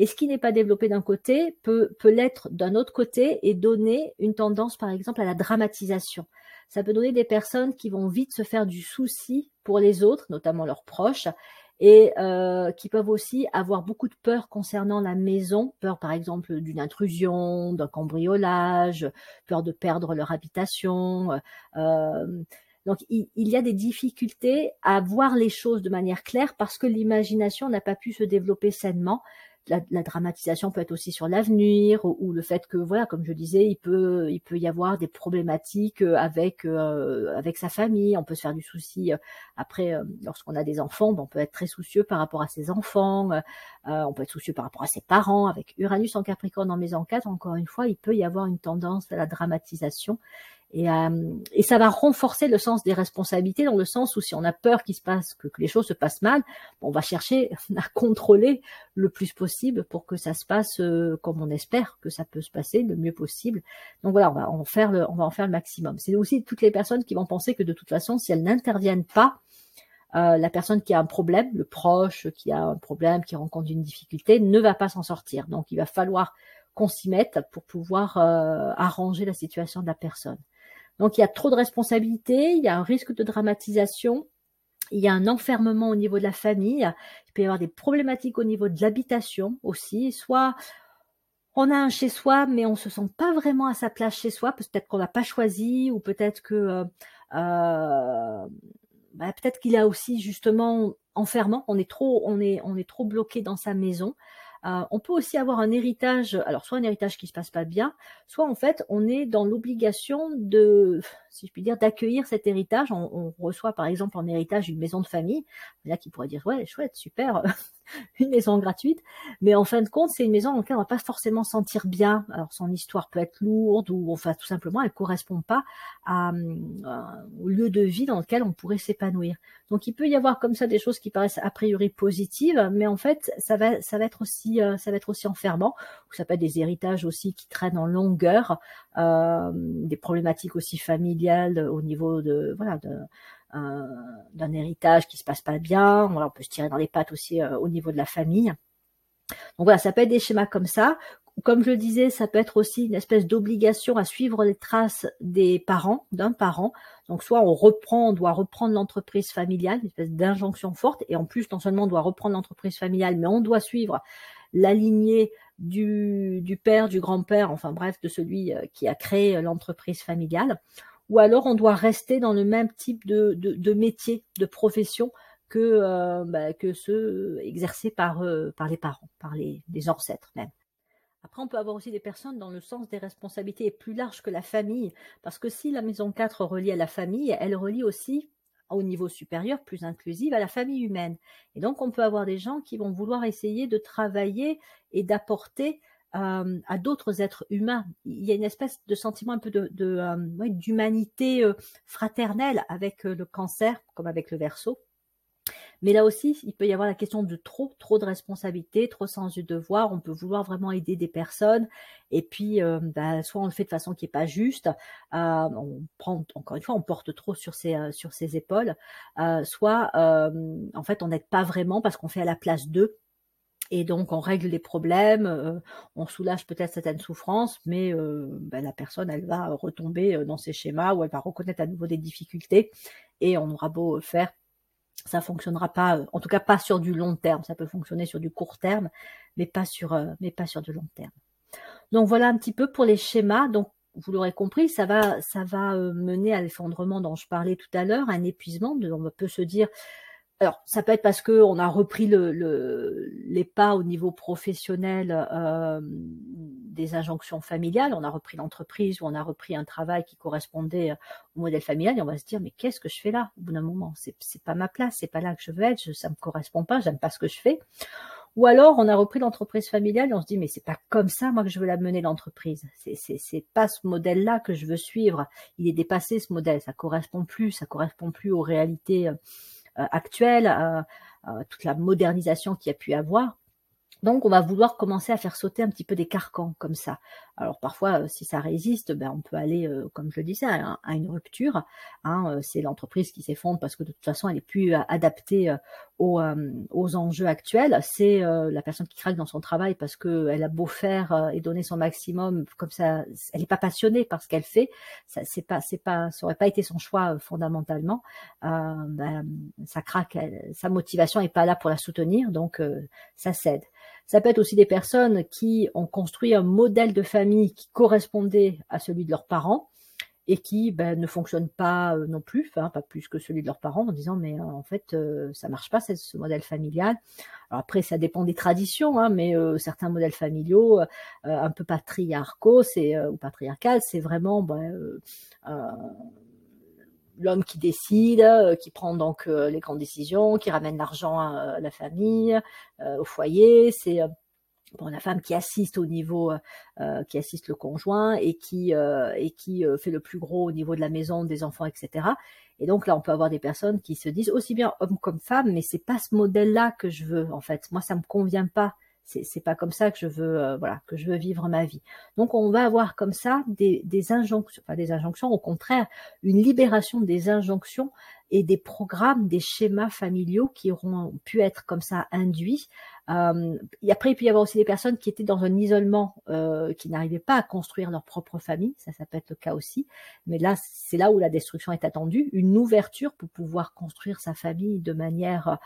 Et ce qui n'est pas développé d'un côté peut, peut l'être d'un autre côté et donner une tendance, par exemple, à la dramatisation. Ça peut donner des personnes qui vont vite se faire du souci pour les autres, notamment leurs proches, et euh, qui peuvent aussi avoir beaucoup de peur concernant la maison, peur par exemple d'une intrusion, d'un cambriolage, peur de perdre leur habitation. Euh, donc il, il, y a des difficultés à voir les choses de manière claire parce que l'imagination n'a pas pu se développer sainement la, dramatisation peut être aussi sur l'avenir ou, le fait que voilà comme je disais il peut il peut y avoir des problématiques euh, avec euh, avec sa famille. On peut se faire du souci euh, après lorsqu'on a des enfants on peut être très soucieux par rapport à ses enfants on peut être soucieux par rapport à ses parents. Avec Uranus en Capricorne en maison 4 encore une fois il peut y avoir une tendance à la dramatisation et, euh, et, ça va renforcer le sens des responsabilités dans le sens où si on a peur qu'il se passe que, les choses se passent mal, on va chercher [LAUGHS] à contrôler le plus possible pour que ça se passe euh, comme on espère que ça peut se passer le mieux possible. Donc voilà, on va en faire le, on va en faire le maximum. C'est aussi toutes les personnes qui vont penser que de toute façon, si elles n'interviennent pas, euh, la personne qui a un problème, le proche qui a un problème, qui rencontre une difficulté, ne va pas s'en sortir. Donc il va falloir qu'on s'y mette pour pouvoir euh, arranger la situation de la personne. Donc il y a trop de responsabilités, il y a un risque de dramatisation, il y a un enfermement au niveau de la famille, il peut y avoir des problématiques au niveau de l'habitation aussi, soit on a un chez soi, mais on se sent pas vraiment à sa place chez soi, peut-être qu'on l'a pas choisi, ou peut-être que euh, euh, bah, peut-être qu'il a aussi justement enfermant, on est trop bloqué dans sa maison. Euh, on peut aussi avoir un héritage, alors soit un héritage qui se passe pas bien, soit en fait on est dans l'obligation de, si je puis dire, d'accueillir cet héritage. On, reçoit par exemple en héritage une maison de famille, là qui pourrait dire ouais chouette super [LAUGHS] une maison gratuite, mais en fin de compte c'est une maison dans laquelle on va pas forcément sentir bien. Alors son histoire peut être lourde ou enfin tout simplement elle correspond pas euh, au lieu de vie dans lequel on pourrait s'épanouir. Donc il peut y avoir comme ça des choses qui paraissent a priori positives, mais en fait ça va ça va être aussi euh, ça va être aussi enfermant. Ou ça peut être des héritages aussi qui traînent en longueur, des problématiques aussi familiales au niveau de voilà euh, d'un héritage qui se passe pas bien. Voilà, on peut se tirer dans les pattes aussi euh, au niveau de la famille. Donc voilà, ça peut être des schémas comme ça. Comme je disais, ça peut être aussi une espèce d'obligation à suivre les traces des parents, d'un parent. Donc soit on reprend, on doit reprendre l'entreprise familiale, une espèce d'injonction forte, et en plus non seulement on doit reprendre l'entreprise familiale, mais on doit suivre la lignée du, père, du grand-père, enfin bref, de celui euh, qui a créé l'entreprise familiale ou alors on doit rester dans le même type de, de, métier, de profession que, euh, bah, que ceux exercés par, euh, par les parents, par les, ancêtres même. Après, on peut avoir aussi des personnes dans le sens des responsabilités plus larges que la famille, parce que si la maison 4 relie à la famille, elle relie aussi au niveau supérieur, plus inclusive, à la famille humaine. Et donc, on peut avoir des gens qui vont vouloir essayer de travailler et d'apporter à d'autres êtres humains. Il y a une espèce de sentiment un peu de, d'humanité fraternelle avec le cancer, comme avec le verso. Mais là aussi, il peut y avoir la question de trop, trop de responsabilités, trop sens du devoir. On peut vouloir vraiment aider des personnes, et puis euh, bah, soit on le fait de façon qui est pas juste, euh, on prend encore une fois, on porte trop sur ses euh, sur ses épaules, soit en fait on n'aide pas vraiment parce qu'on fait à la place d'eux. Et donc on règle les problèmes, on soulage peut-être certaines souffrances, mais bah, la personne elle va retomber dans ses schémas ou elle va reconnaître à nouveau des difficultés et on aura beau faire ça fonctionnera pas, euh, en tout cas pas sur du long terme. Ça peut fonctionner sur du court terme, mais pas sur, euh, mais pas sur du long terme. Donc voilà un petit peu pour les schémas. Donc vous l'aurez compris, ça va, ça va euh, mener à l'effondrement dont je parlais tout à l'heure, un épuisement. De, on peut se dire, alors, ça peut être parce que on a repris le, les pas au niveau professionnel euh, des injonctions familiales. On a repris l'entreprise ou on a repris un travail qui correspondait au modèle familial et on va se dire mais qu'est-ce que je fais là au bout d'un moment? C'est c'est pas ma place, c'est pas là que je veux être, je, ça me correspond pas, j'aime pas ce que je fais. Ou alors on a repris l'entreprise familiale et on se dit mais c'est pas comme ça moi que je veux la mener l'entreprise. C'est c'est c'est pas ce modèle-là que je veux suivre. Il est dépassé ce modèle, ça correspond plus, ça correspond plus aux réalités euh, euh, actuelle, toute la modernisation qu'il y a pu avoir. Donc, on va vouloir commencer à faire sauter un petit peu des carcans comme ça. Alors parfois, euh, si ça résiste, ben, on peut aller, euh, comme je le disais, à, une rupture. Hein, c'est l'entreprise qui s'effondre parce que de toute façon, elle est plus adaptée aux, aux, enjeux actuels. C'est la personne qui craque dans son travail parce qu'elle a beau faire et donner son maximum, comme ça, elle n'est pas passionnée par ce qu'elle fait. Ça, c'est pas, c'est pas, ça aurait pas été son choix fondamentalement. Ben, ça craque, sa motivation est pas là pour la soutenir, donc ça cède. Ça peut être aussi des personnes qui ont construit un modèle de famille qui correspondait à celui de leurs parents et qui ben, ne fonctionne pas euh, non plus, pas plus que celui de leurs parents, en disant mais euh, en fait euh, ça marche pas ce modèle familial. Alors après ça dépend des traditions, hein, mais certains modèles familiaux un peu patriarcaux, ou patriarcal, c'est vraiment ben, l'homme qui décide, euh, qui prend donc euh, les grandes décisions, qui ramène l'argent à, la famille, euh, au foyer. C'est bon, la femme qui assiste au niveau, qui assiste le conjoint et qui fait le plus gros au niveau de la maison, des enfants, etc. Et donc là, on peut avoir des personnes qui se disent aussi bien homme comme femme, mais c'est pas ce modèle-là que je veux. En fait, moi, ça me convient pas c'est pas comme ça que je veux euh, voilà que je veux vivre ma vie. Donc on va avoir comme ça des, des injonctions, pas des injonctions, au contraire une libération des injonctions et des programmes, des schémas familiaux qui auront pu être comme ça induits. Euh, et après, il peut y avoir aussi des personnes qui étaient dans un isolement, euh, qui n'arrivaient pas à construire leur propre famille. Ça, ça peut être le cas aussi. Mais là, c'est là où la destruction est attendue. Une ouverture pour pouvoir construire sa famille de manière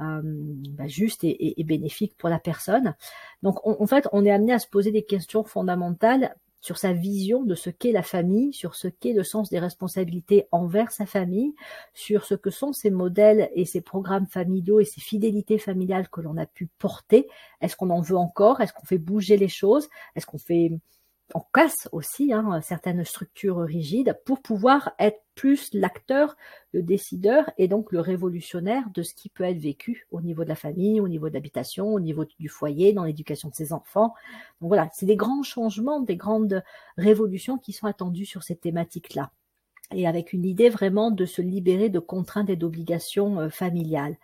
euh, bah, juste et, et, bénéfique pour la personne. Donc, en fait, on est amené à se poser des questions fondamentales sur sa vision de ce qu'est la famille, sur ce qu'est le sens des responsabilités envers sa famille, sur ce que sont ces modèles et ces programmes familiaux et ces fidélités familiales que l'on a pu porter. Est-ce qu'on en veut encore? Est-ce qu'on fait bouger les choses? Est-ce qu'on fait on casse aussi hein, certaines structures rigides pour pouvoir être plus l'acteur, le décideur et donc le révolutionnaire de ce qui peut être vécu au niveau de la famille, au niveau de l'habitation, au niveau du foyer, dans l'éducation de ses enfants. Donc voilà, c'est des grands changements, des grandes révolutions qui sont attendues sur ces thématiques-là et avec une idée vraiment de se libérer de contraintes et d'obligations euh, familiales.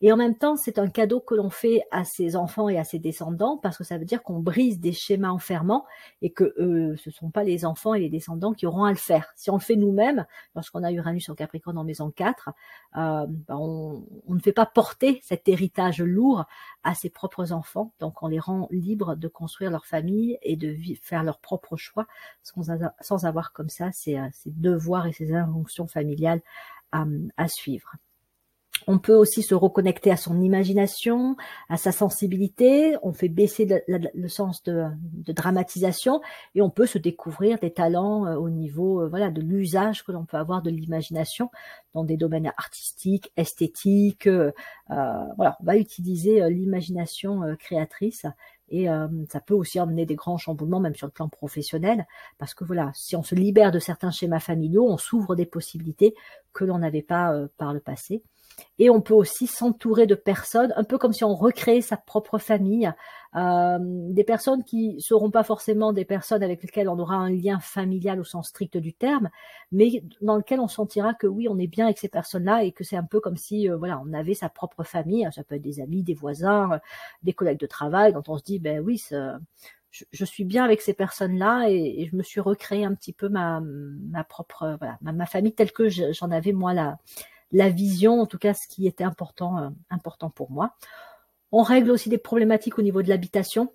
Et en même temps, c'est un cadeau que l'on fait à ses enfants et à ses descendants parce que ça veut dire qu'on brise des schémas enfermants et que euh, ce ne sont pas les enfants et les descendants qui auront à le faire. Si on le fait nous-mêmes, lorsqu'on a Uranus en Capricorne en maison 4, euh, ben on, ne fait pas porter cet héritage lourd à ses propres enfants. Donc on les rend libres de construire leur famille et de faire leurs propres choix sans, avoir comme ça ces, ces devoirs et ces injonctions familiales à suivre. On peut aussi se reconnecter à son imagination, à sa sensibilité. On fait baisser le, sens de, dramatisation et on peut se découvrir des talents euh, au niveau euh, voilà de l'usage que l'on peut avoir de l'imagination dans des domaines artistiques, esthétiques. Euh, voilà, on va utiliser l'imagination créatrice et ça peut aussi emmener des grands chamboulements, même sur le plan professionnel, parce que voilà, si on se libère de certains schémas familiaux, on s'ouvre des possibilités que l'on n'avait pas par le passé. Et on peut aussi s'entourer de personnes, un peu comme si on recréait sa propre famille, euh, des personnes qui seront pas forcément des personnes avec lesquelles on aura un lien familial au sens strict du terme, mais dans lequel on sentira que oui, on est bien avec ces personnes-là et que c'est un peu comme si euh, voilà, on avait sa propre famille. Ça peut être des amis, des voisins, des collègues de travail, dont on se dit ben oui, je, suis bien avec ces personnes-là et, je me suis recréé un petit peu ma, propre ma, famille telle que j'en avais moi la la vision, en tout cas ce qui était important euh, important pour moi. On règle aussi des problématiques au niveau de l'habitation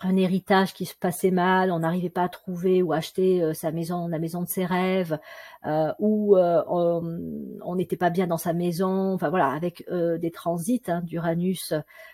un héritage qui se passait mal, on n'arrivait pas à trouver ou acheter euh, sa maison, la maison de ses rêves, euh, ou euh, on n'était pas bien dans sa maison, enfin voilà, avec des transits hein, d'Uranus,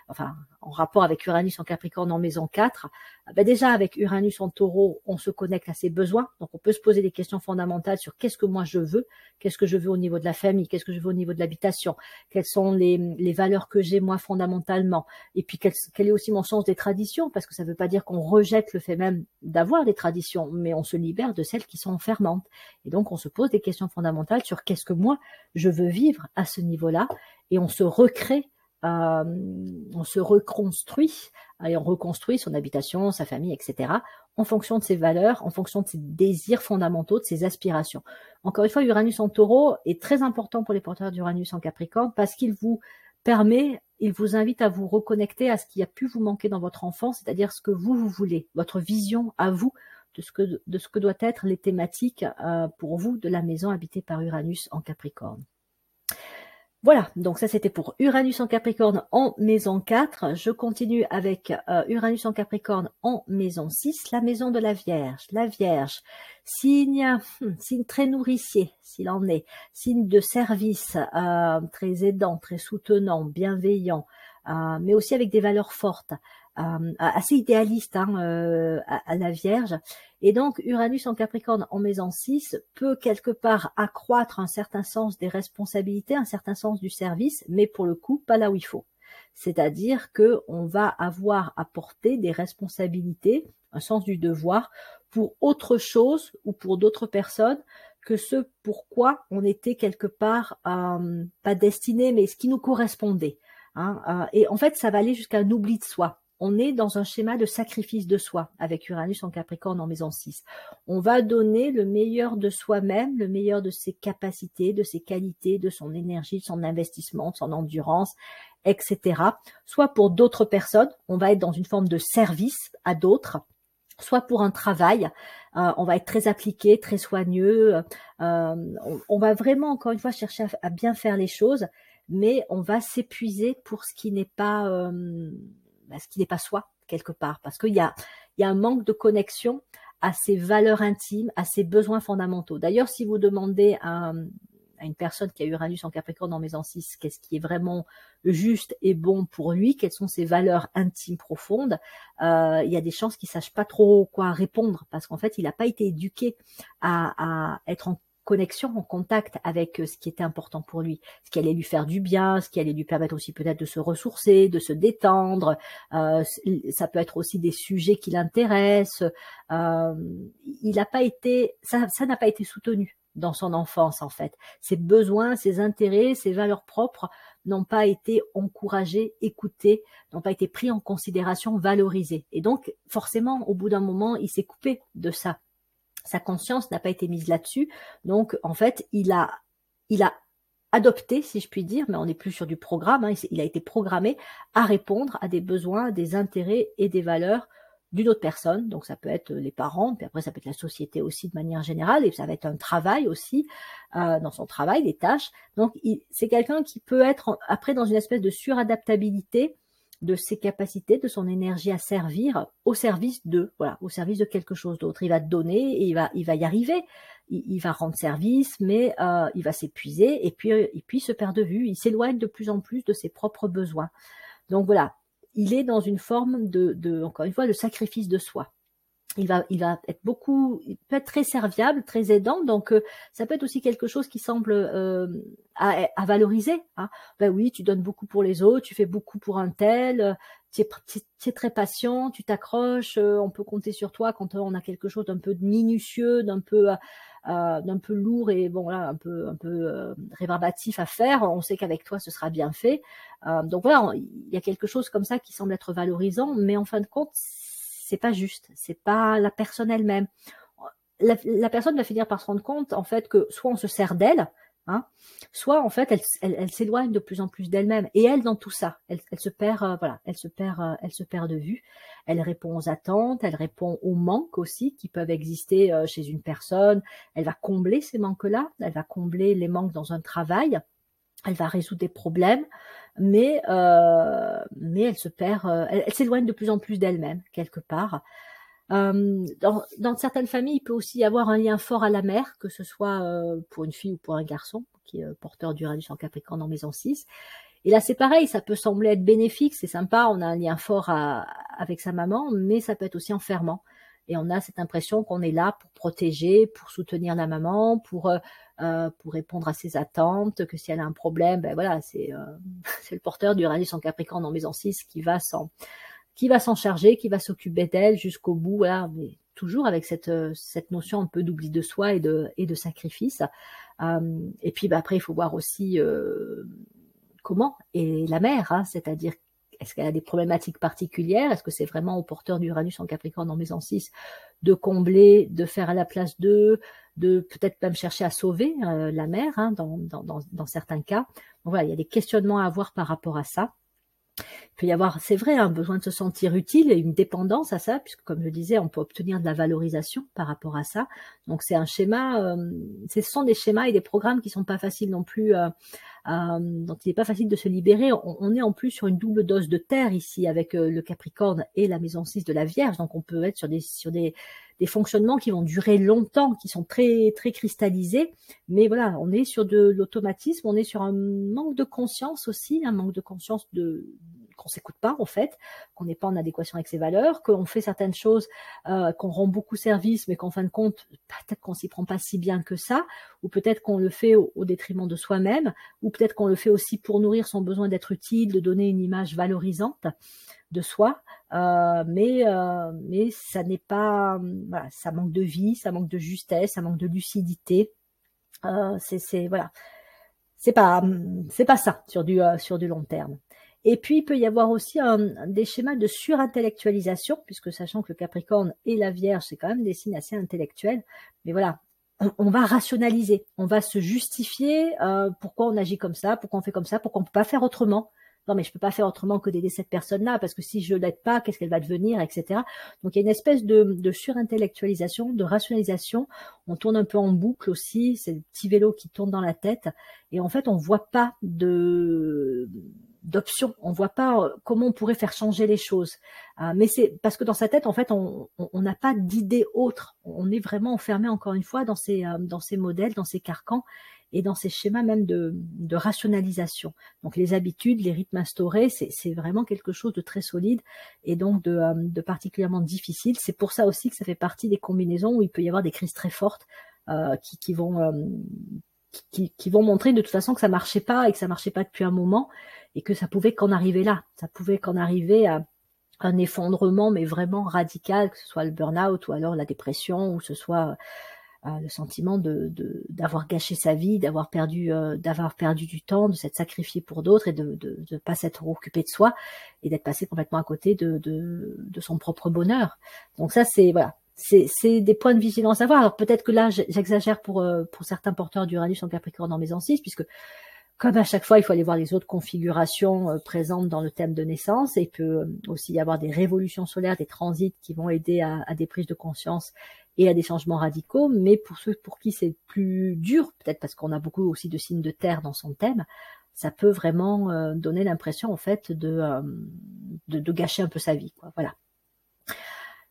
enfin en rapport avec Uranus en Capricorne en maison 4, ben déjà avec Uranus en Taureau, on se connecte à ses besoins, donc on peut se poser des questions fondamentales sur qu'est-ce que moi je veux, qu'est-ce que je veux au niveau de la famille, qu'est-ce que je veux au niveau de l'habitation, quelles sont les, valeurs que j'ai moi fondamentalement, et puis quel, quel, est aussi mon sens des traditions, parce que ça veut pas dire qu'on rejette le fait même d'avoir des traditions, mais on se libère de celles qui sont enfermantes. Et donc on se pose des questions fondamentales sur qu'est-ce que moi je veux vivre à ce niveau-là, et on se recrée euh, on se reconstruit et on reconstruit son habitation, sa famille, etc. en fonction de ses valeurs, en fonction de ses désirs fondamentaux, de ses aspirations. Encore une fois, Uranus en taureau est très important pour les porteurs d'Uranus en Capricorne parce qu'il vous permet, il vous invite à vous reconnecter à ce qui a pu vous manquer dans votre enfance, c'est-à-dire ce que vous, vous voulez, votre vision à vous de ce que, de ce que doit être les thématiques euh, pour vous de la maison habitée par Uranus en Capricorne. Voilà, donc ça c'était pour Uranus en Capricorne en maison 4. Je continue avec euh, Uranus en Capricorne en maison 6, la maison de la Vierge. La Vierge, signe, hmm, signe très nourricier s'il en est, signe de service, euh, très aidant, très soutenant, bienveillant, euh, mais aussi avec des valeurs fortes. Euh, assez idéaliste hein, euh, à, la Vierge. Et donc Uranus en Capricorne en maison 6 peut quelque part accroître un certain sens des responsabilités, un certain sens du service, mais pour le coup pas là où il faut. C'est-à-dire que on va avoir à porter des responsabilités, un sens du devoir pour autre chose ou pour d'autres personnes que ce pourquoi on était quelque part euh, pas destiné, mais ce qui nous correspondait. Hein, et en fait, ça va aller jusqu'à un oubli de soi on est dans un schéma de sacrifice de soi avec Uranus en Capricorne en maison 6. On va donner le meilleur de soi-même, le meilleur de ses capacités, de ses qualités, de son énergie, de son investissement, de son endurance, etc. Soit pour d'autres personnes, on va être dans une forme de service à d'autres, soit pour un travail, euh, on va être très appliqué, très soigneux, euh, on, va vraiment encore une fois chercher à, bien faire les choses, mais on va s'épuiser pour ce qui n'est pas euh, ce qui n'est pas soi quelque part, parce qu'il y a, y a un manque de connexion à ses valeurs intimes, à ses besoins fondamentaux. D'ailleurs, si vous demandez à, une personne qui a Uranus en Capricorne en maison 6, qu'est-ce qui est vraiment juste et bon pour lui, quelles sont ses valeurs intimes profondes, euh, il y a des chances qu'il sache pas trop quoi répondre parce qu'en fait, il n'a pas été éduqué à, à être en connexion, en contact avec euh, ce qui était important pour lui, ce qui allait lui faire du bien, ce qui allait lui permettre aussi peut-être de se ressourcer, de se détendre. Euh, ça peut être aussi des sujets qui l'intéressent. Euh, il n'a pas été, ça, ça n'a pas été soutenu dans son enfance en fait. Ses besoins, ses intérêts, ses valeurs propres n'ont pas été encouragés, écoutés, n'ont pas été pris en considération, valorisés. Et donc forcément, au bout d'un moment, il s'est coupé de ça sa conscience n'a pas été mise là-dessus. Donc, en fait, il a, il a adopté, si je puis dire, mais on n'est plus sur du programme, hein, il a été programmé à répondre à des besoins, des intérêts et des valeurs d'une autre personne. Donc ça peut être les parents, puis après ça peut être la société aussi de manière générale, et ça va être un travail aussi, euh, dans son travail, des tâches. Donc c'est quelqu'un qui peut être après dans une espèce de suradaptabilité de ses capacités, de son énergie à servir au service de, voilà, au service de quelque chose d'autre. Il va donner et il va, il va y arriver. Il, va rendre service, mais euh, il va s'épuiser et puis, et puis se perd de vue. Il s'éloigne de plus en plus de ses propres besoins. Donc voilà, il est dans une forme de, de encore une fois, de sacrifice de soi il va, il va être beaucoup, il peut être très serviable, très aidant. Donc, euh, ça peut être aussi quelque chose qui semble euh, à, à, valoriser. Hein. Ben oui, tu donnes beaucoup pour les autres, tu fais beaucoup pour un tel, tu es, très patient, tu t'accroches, euh, on peut compter sur toi quand on a quelque chose d'un peu minutieux, d'un peu d'un peu lourd et bon là un peu un peu rébarbatif à faire, on sait qu'avec toi ce sera bien fait. donc voilà, il y a quelque chose comme ça qui semble être valorisant, mais en fin de compte, c'est pas juste, c'est pas la personne elle-même. La, personne va finir par se rendre compte en fait que soit on se sert d'elle, Hein soit en fait elle, elle, s'éloigne de plus en plus d'elle-même. Et elle dans tout ça elle, se perd euh, voilà elle se perd euh, elle se perd de vue. Elle répond aux attentes elle répond aux manques aussi qui peuvent exister euh, chez une personne. Elle va combler ces manques là elle va combler les manques dans un travail elle va résoudre des problèmes mais mais elle se perd elle s'éloigne de plus en plus d'elle-même quelque part euh, dans, certaines familles, il peut aussi y avoir un lien fort à la mère, que ce soit euh, pour une fille ou pour un garçon, qui est euh, porteur d'Uranus en Capricorne en maison 6. Et là, c'est pareil, ça peut sembler être bénéfique, c'est sympa, on a un lien fort avec sa maman, mais ça peut être aussi enfermant. Et on a cette impression qu'on est là pour protéger, pour soutenir la maman, pour euh, pour répondre à ses attentes, que si elle a un problème, ben voilà, c'est euh, [LAUGHS] c'est le porteur d'Uranus en Capricorne en maison 6 qui va s'en qui va s'en charger, qui va s'occuper d'elle jusqu'au bout, voilà, mais toujours avec cette, euh, cette notion un peu d'oubli de soi et de, et de sacrifice. Euh, et puis bah, après, il faut voir aussi euh, comment est la mère, hein, c'est-à-dire est-ce qu'elle a des problématiques particulières? Est-ce que c'est vraiment au porteur d'Uranus en Capricorne en maison 6 de combler, de faire à la place d'eux, de peut-être même chercher à sauver la mère hein, dans, dans, dans, certains cas? Voilà, il y a des questionnements à avoir par rapport à ça. Il peut y avoir, c'est vrai, un besoin de se sentir utile et une dépendance à ça, puisque comme je disais, on peut obtenir de la valorisation par rapport à ça. Donc c'est un schéma, euh, ce sont des schémas et des programmes qui sont pas faciles non plus, euh, euh, dont il n'est pas facile de se libérer. On, est en plus sur une double dose de terre ici avec euh, le Capricorne et la maison 6 de la Vierge, donc on peut être sur des sur des des fonctionnements qui vont durer longtemps, qui sont très très cristallisés. Mais voilà, on est sur de l'automatisme, on est sur un manque de conscience aussi, un manque de conscience de qu'on s'écoute pas en fait, qu'on n'est pas en adéquation avec ses valeurs, qu'on fait certaines choses, euh, qu'on rend beaucoup service, mais qu'en fin de compte, peut-être qu'on s'y prend pas si bien que ça, ou peut-être qu'on le fait au, détriment de soi-même, ou peut-être qu'on le fait aussi pour nourrir son besoin d'être utile, de donner une image valorisante de soi, euh, mais euh, mais ça n'est pas, voilà, ça manque de vie, ça manque de justesse, ça manque de lucidité. Euh, c'est voilà, c'est pas pas ça sur du long terme. Et puis il peut y avoir aussi un, des schémas de surintellectualisation, puisque sachant que le Capricorne et la Vierge c'est quand même des signes assez intellectuels, mais voilà, on, va rationaliser, on va se justifier pourquoi on agit comme ça, pourquoi on fait comme ça, pourquoi on peut pas faire autrement non mais je peux pas faire autrement que d'aider cette personne-là parce que si je l'aide pas, qu'est-ce qu'elle va devenir, etc. Donc il y a une espèce de, de surintellectualisation, de rationalisation. On tourne un peu en boucle aussi, c'est le petit vélo qui tourne dans la tête et en fait on voit pas de d'options. On voit pas euh, comment on pourrait faire changer les choses. Euh, mais c'est parce que dans sa tête, en fait, on n'a pas d'idée autre. On est vraiment enfermé encore une fois dans ces euh, dans ces modèles, dans ces carcans et dans ces schémas même de, de rationalisation. Donc les habitudes, les rythmes instaurés, c'est vraiment quelque chose de très solide et donc de, euh, de particulièrement difficile. C'est pour ça aussi que ça fait partie des combinaisons où il peut y avoir des crises très fortes euh, qui, qui, vont euh, qui, qui, vont montrer de toute façon que ça marchait pas et que ça marchait pas depuis un moment et que ça pouvait qu'en arriver là. Ça pouvait qu'en arriver à un effondrement, mais vraiment radical, que ce soit le burn-out ou alors la dépression, ou ce soit le sentiment de d'avoir gâché sa vie, d'avoir perdu euh, d'avoir perdu du temps, de s'être sacrifié pour d'autres et de de, de pas s'être occupé de soi et d'être passé complètement à côté de, de de son propre bonheur. Donc ça c'est voilà, c'est des points de vigilance à voir. Alors peut-être que là j'exagère pour euh, pour certains porteurs d'Uranus en Capricorne en maison 6 puisque comme à chaque fois, il faut aller voir les autres configurations euh, présentes dans le thème de naissance. Et il peut aussi y avoir des révolutions solaires, des transits qui vont aider à, à des prises de conscience et à des changements radicaux, mais pour ceux pour qui c'est plus dur, peut-être parce qu'on a beaucoup aussi de signes de terre dans son thème, ça peut vraiment euh, donner l'impression en fait de, euh, de, de gâcher un peu sa vie. Voilà.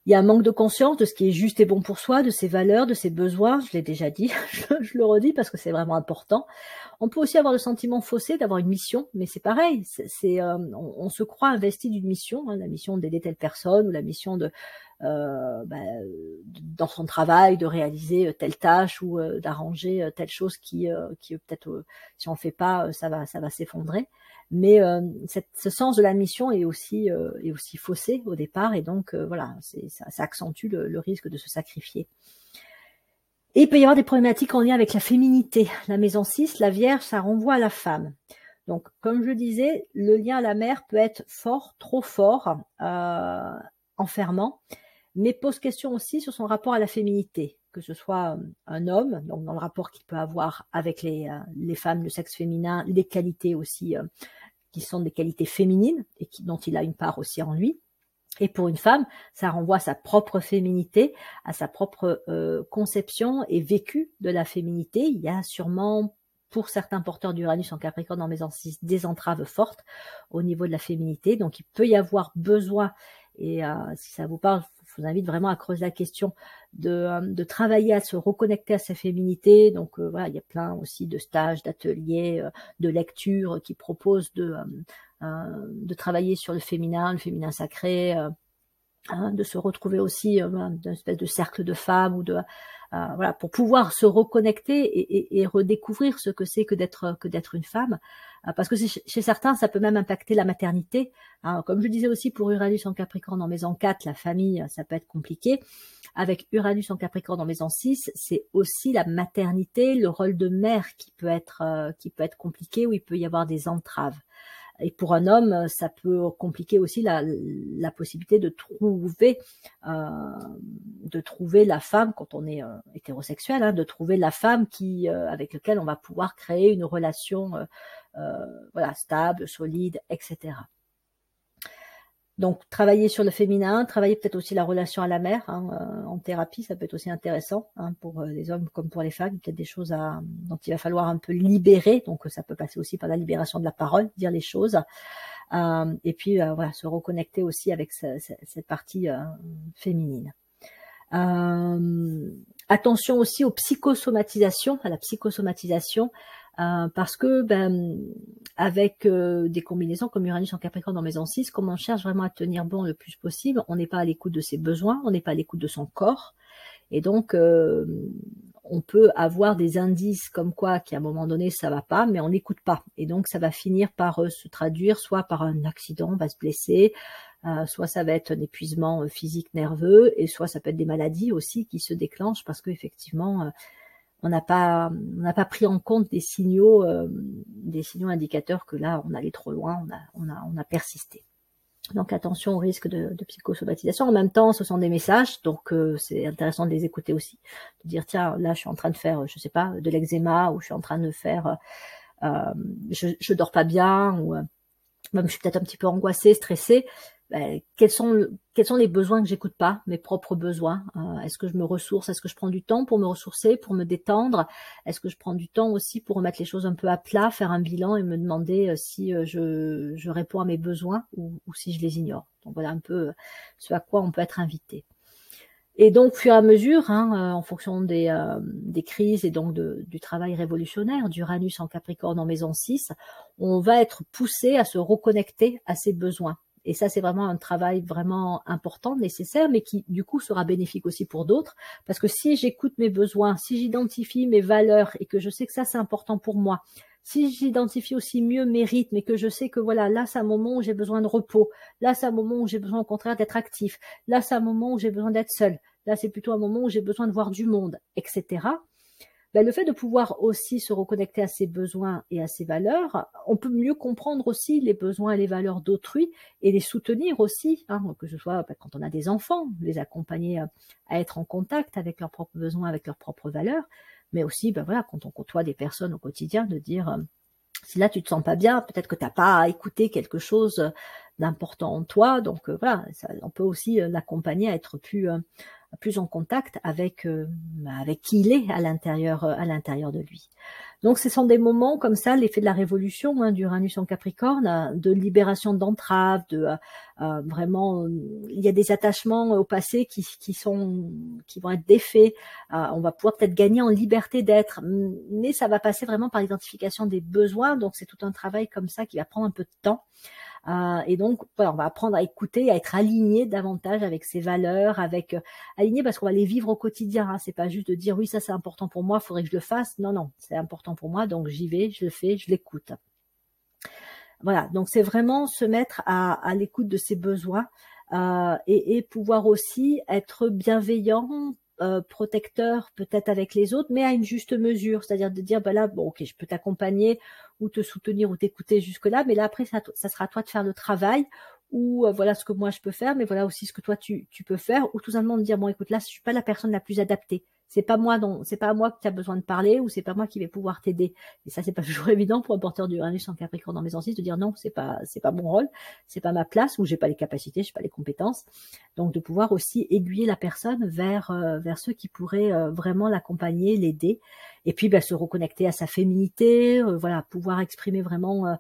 Il y a un manque de conscience de ce qui est juste et bon pour soi, de ses valeurs, de ses besoins. Je l'ai déjà dit, [LAUGHS] je le redis parce que c'est vraiment important. On peut aussi avoir le sentiment faussé d'avoir une mission, mais c'est pareil. C'est, euh, on, se croit investi d'une mission, hein, la mission d'aider telle personne ou la mission de, euh, bah, dans son travail, de réaliser telle tâche ou euh, d'arranger telle chose qui, qui peut-être, si on fait pas, ça va, ça va s'effondrer mais euh, ce sens de la mission est aussi euh, est aussi faussé au départ et donc euh, voilà ça, accentue le, risque de se sacrifier Et il peut y avoir des problématiques en lien avec la féminité. La maison 6, la Vierge, ça renvoie à la femme. Donc, comme je disais, le lien à la mère peut être fort, trop fort, euh, enfermant, mais pose question aussi sur son rapport à la féminité, que ce soit euh, un homme, donc dans le rapport qu'il peut avoir avec les, euh, femmes de sexe féminin, les qualités aussi qui sont des qualités féminines et dont il a une part aussi en lui, et pour une femme, ça renvoie à sa propre féminité, à sa propre euh, conception et vécu de la féminité. Il y a sûrement, pour certains porteurs d'Uranus en Capricorne en maison 6, des entraves fortes au niveau de la féminité. Donc il peut y avoir besoin, et euh, si ça vous parle, je vous invite vraiment à creuser la question de, euh, de travailler à se reconnecter à sa féminité. Donc euh, voilà, il y a plein aussi de stages, d'ateliers, euh, de lectures qui proposent de euh, de travailler sur le féminin, le féminin sacré, euh, hein, de se retrouver aussi euh, d'une espèce de cercle de femmes ou de voilà pour pouvoir se reconnecter et redécouvrir ce que c'est que d'être que d'être une femme. Parce que chez certains ça peut même impacter la maternité hein. comme je disais aussi pour Uranus en Capricorne en maison 4 la famille ça peut être compliqué. Avec Uranus en Capricorne en maison 6 c'est aussi la maternité le rôle de mère qui peut être qui peut être compliqué où il peut y avoir des entraves et pour un homme, ça peut compliquer aussi la, possibilité de trouver, euh, de trouver la femme quand on est euh, hétérosexuel, hein, de trouver la femme qui, euh, avec laquelle on va pouvoir créer une relation, voilà, stable, solide, etc. Donc, travailler sur le féminin, travailler peut-être aussi la relation à la mère hein, euh, en thérapie, ça peut être aussi intéressant hein, pour euh, les hommes comme pour les femmes. Peut-être des choses à, dont il va falloir un peu libérer. Donc, ça peut passer aussi par la libération de la parole, dire les choses. Euh, et puis, euh, voilà, se reconnecter aussi avec ce, ce, cette partie euh, féminine. attention aussi aux psychosomatisations, à la psychosomatisation. Euh, parce que ben, avec euh, des combinaisons comme Uranus en Capricorne dans maison 6, comme on cherche vraiment à tenir bon le plus possible, on n'est pas à l'écoute de ses besoins, on n'est pas à l'écoute de son corps, et donc euh, on peut avoir des indices comme quoi qu'à un moment donné ça va pas, mais on n'écoute pas, et donc ça va finir par se traduire soit par un accident, on va se blesser, soit ça va être un épuisement physique nerveux, et soit ça peut être des maladies aussi qui se déclenchent parce qu'effectivement on n'a pas on n'a pas pris en compte des signaux euh, des signaux indicateurs que là on allait trop loin, on a on a on a persisté. Donc attention au risque de, de psychosomatisation. En même temps, ce sont des messages, donc euh, c'est intéressant de les écouter aussi, de dire tiens là je suis en train de faire je sais pas de l'eczéma ou je suis en train de faire euh, je je dors pas bien ou euh, même je suis peut-être un petit peu angoissée, stressée. Ben, quels sont les besoins que j'écoute pas, mes propres besoins. Euh, est-ce que je me ressource Est-ce que je prends du temps pour me ressourcer, pour me détendre Est-ce que je prends du temps aussi pour remettre les choses un peu à plat, faire un bilan et me demander euh, si euh, je, réponds à mes besoins ou, si je les ignore Donc voilà un peu ce à quoi on peut être invité. Et donc, fur et à mesure, hein, en fonction des, crises et donc du travail révolutionnaire d'Uranus en Capricorne en maison 6, on va être poussé à se reconnecter à ses besoins. Et ça, c'est vraiment un travail vraiment important, nécessaire, mais qui, du coup, sera bénéfique aussi pour d'autres. Parce que si j'écoute mes besoins, si j'identifie mes valeurs et que je sais que ça, c'est important pour moi, si j'identifie aussi mieux mes rythmes et que je sais que voilà, là, c'est un moment où j'ai besoin de repos, là, c'est un moment où j'ai besoin au contraire d'être actif, là, c'est un moment où j'ai besoin d'être seul, là, c'est plutôt un moment où j'ai besoin de voir du monde, etc ben, le fait de pouvoir aussi se reconnecter à ses besoins et à ses valeurs, on peut mieux comprendre aussi les besoins et les valeurs d'autrui et les soutenir aussi, hein, que ce soit ben, quand on a des enfants, les accompagner à, à, être en contact avec leurs propres besoins, avec leurs propres valeurs, mais aussi ben, voilà, quand on côtoie des personnes au quotidien, de dire euh, si là tu te sens pas bien, peut-être que tu n'as pas écouté quelque chose d'important en toi, donc euh, voilà, on peut aussi euh, l'accompagner à être plus euh, plus en contact avec euh, avec qui il est à l'intérieur euh, à l'intérieur de lui. Donc ce sont des moments comme ça, l'effet de la révolution hein, d'Uranus en Capricorne, euh, de libération d'entraves, de euh, vraiment il y a des attachements au passé qui, qui sont qui vont être défaits. Euh, on va pouvoir peut-être gagner en liberté d'être, mais ça va passer vraiment par l'identification des besoins. Donc c'est tout un travail comme ça qui va prendre un peu de temps. Euh, et donc, voilà, on va apprendre à écouter, à être aligné davantage avec ses valeurs, avec euh, aligné parce qu'on va les vivre au quotidien. Hein. C'est pas juste de dire oui, ça c'est important pour moi, faudrait que je le fasse. Non, non, c'est important pour moi, donc j'y vais, je le fais, je l'écoute. Voilà, donc c'est vraiment se mettre à, à l'écoute de ses besoins euh, et, et, pouvoir aussi être bienveillant protecteur peut-être avec les autres, mais à une juste mesure, c'est-à-dire de dire, bah là, bon, ok, je peux t'accompagner ou te soutenir ou t'écouter jusque-là, mais là après, ça, sera à toi de faire le travail ou voilà ce que moi je peux faire, mais voilà aussi ce que toi tu, tu peux faire, ou tout simplement de dire bon écoute là je suis pas la personne la plus adaptée, c'est pas moi dont c'est pas moi que tu besoin de parler ou c'est pas moi qui vais pouvoir t'aider. Et ça c'est pas [LAUGHS] toujours évident pour un porteur d'Uranus en Capricorne dans mes anciens de dire non, c'est pas c'est pas mon rôle, c'est pas ma place ou j'ai pas les capacités, j'ai pas les compétences. Donc de pouvoir aussi aiguiller la personne vers euh, vers ceux qui pourraient euh, vraiment l'accompagner, l'aider et puis bah, se reconnecter à sa féminité, euh, voilà, pouvoir exprimer vraiment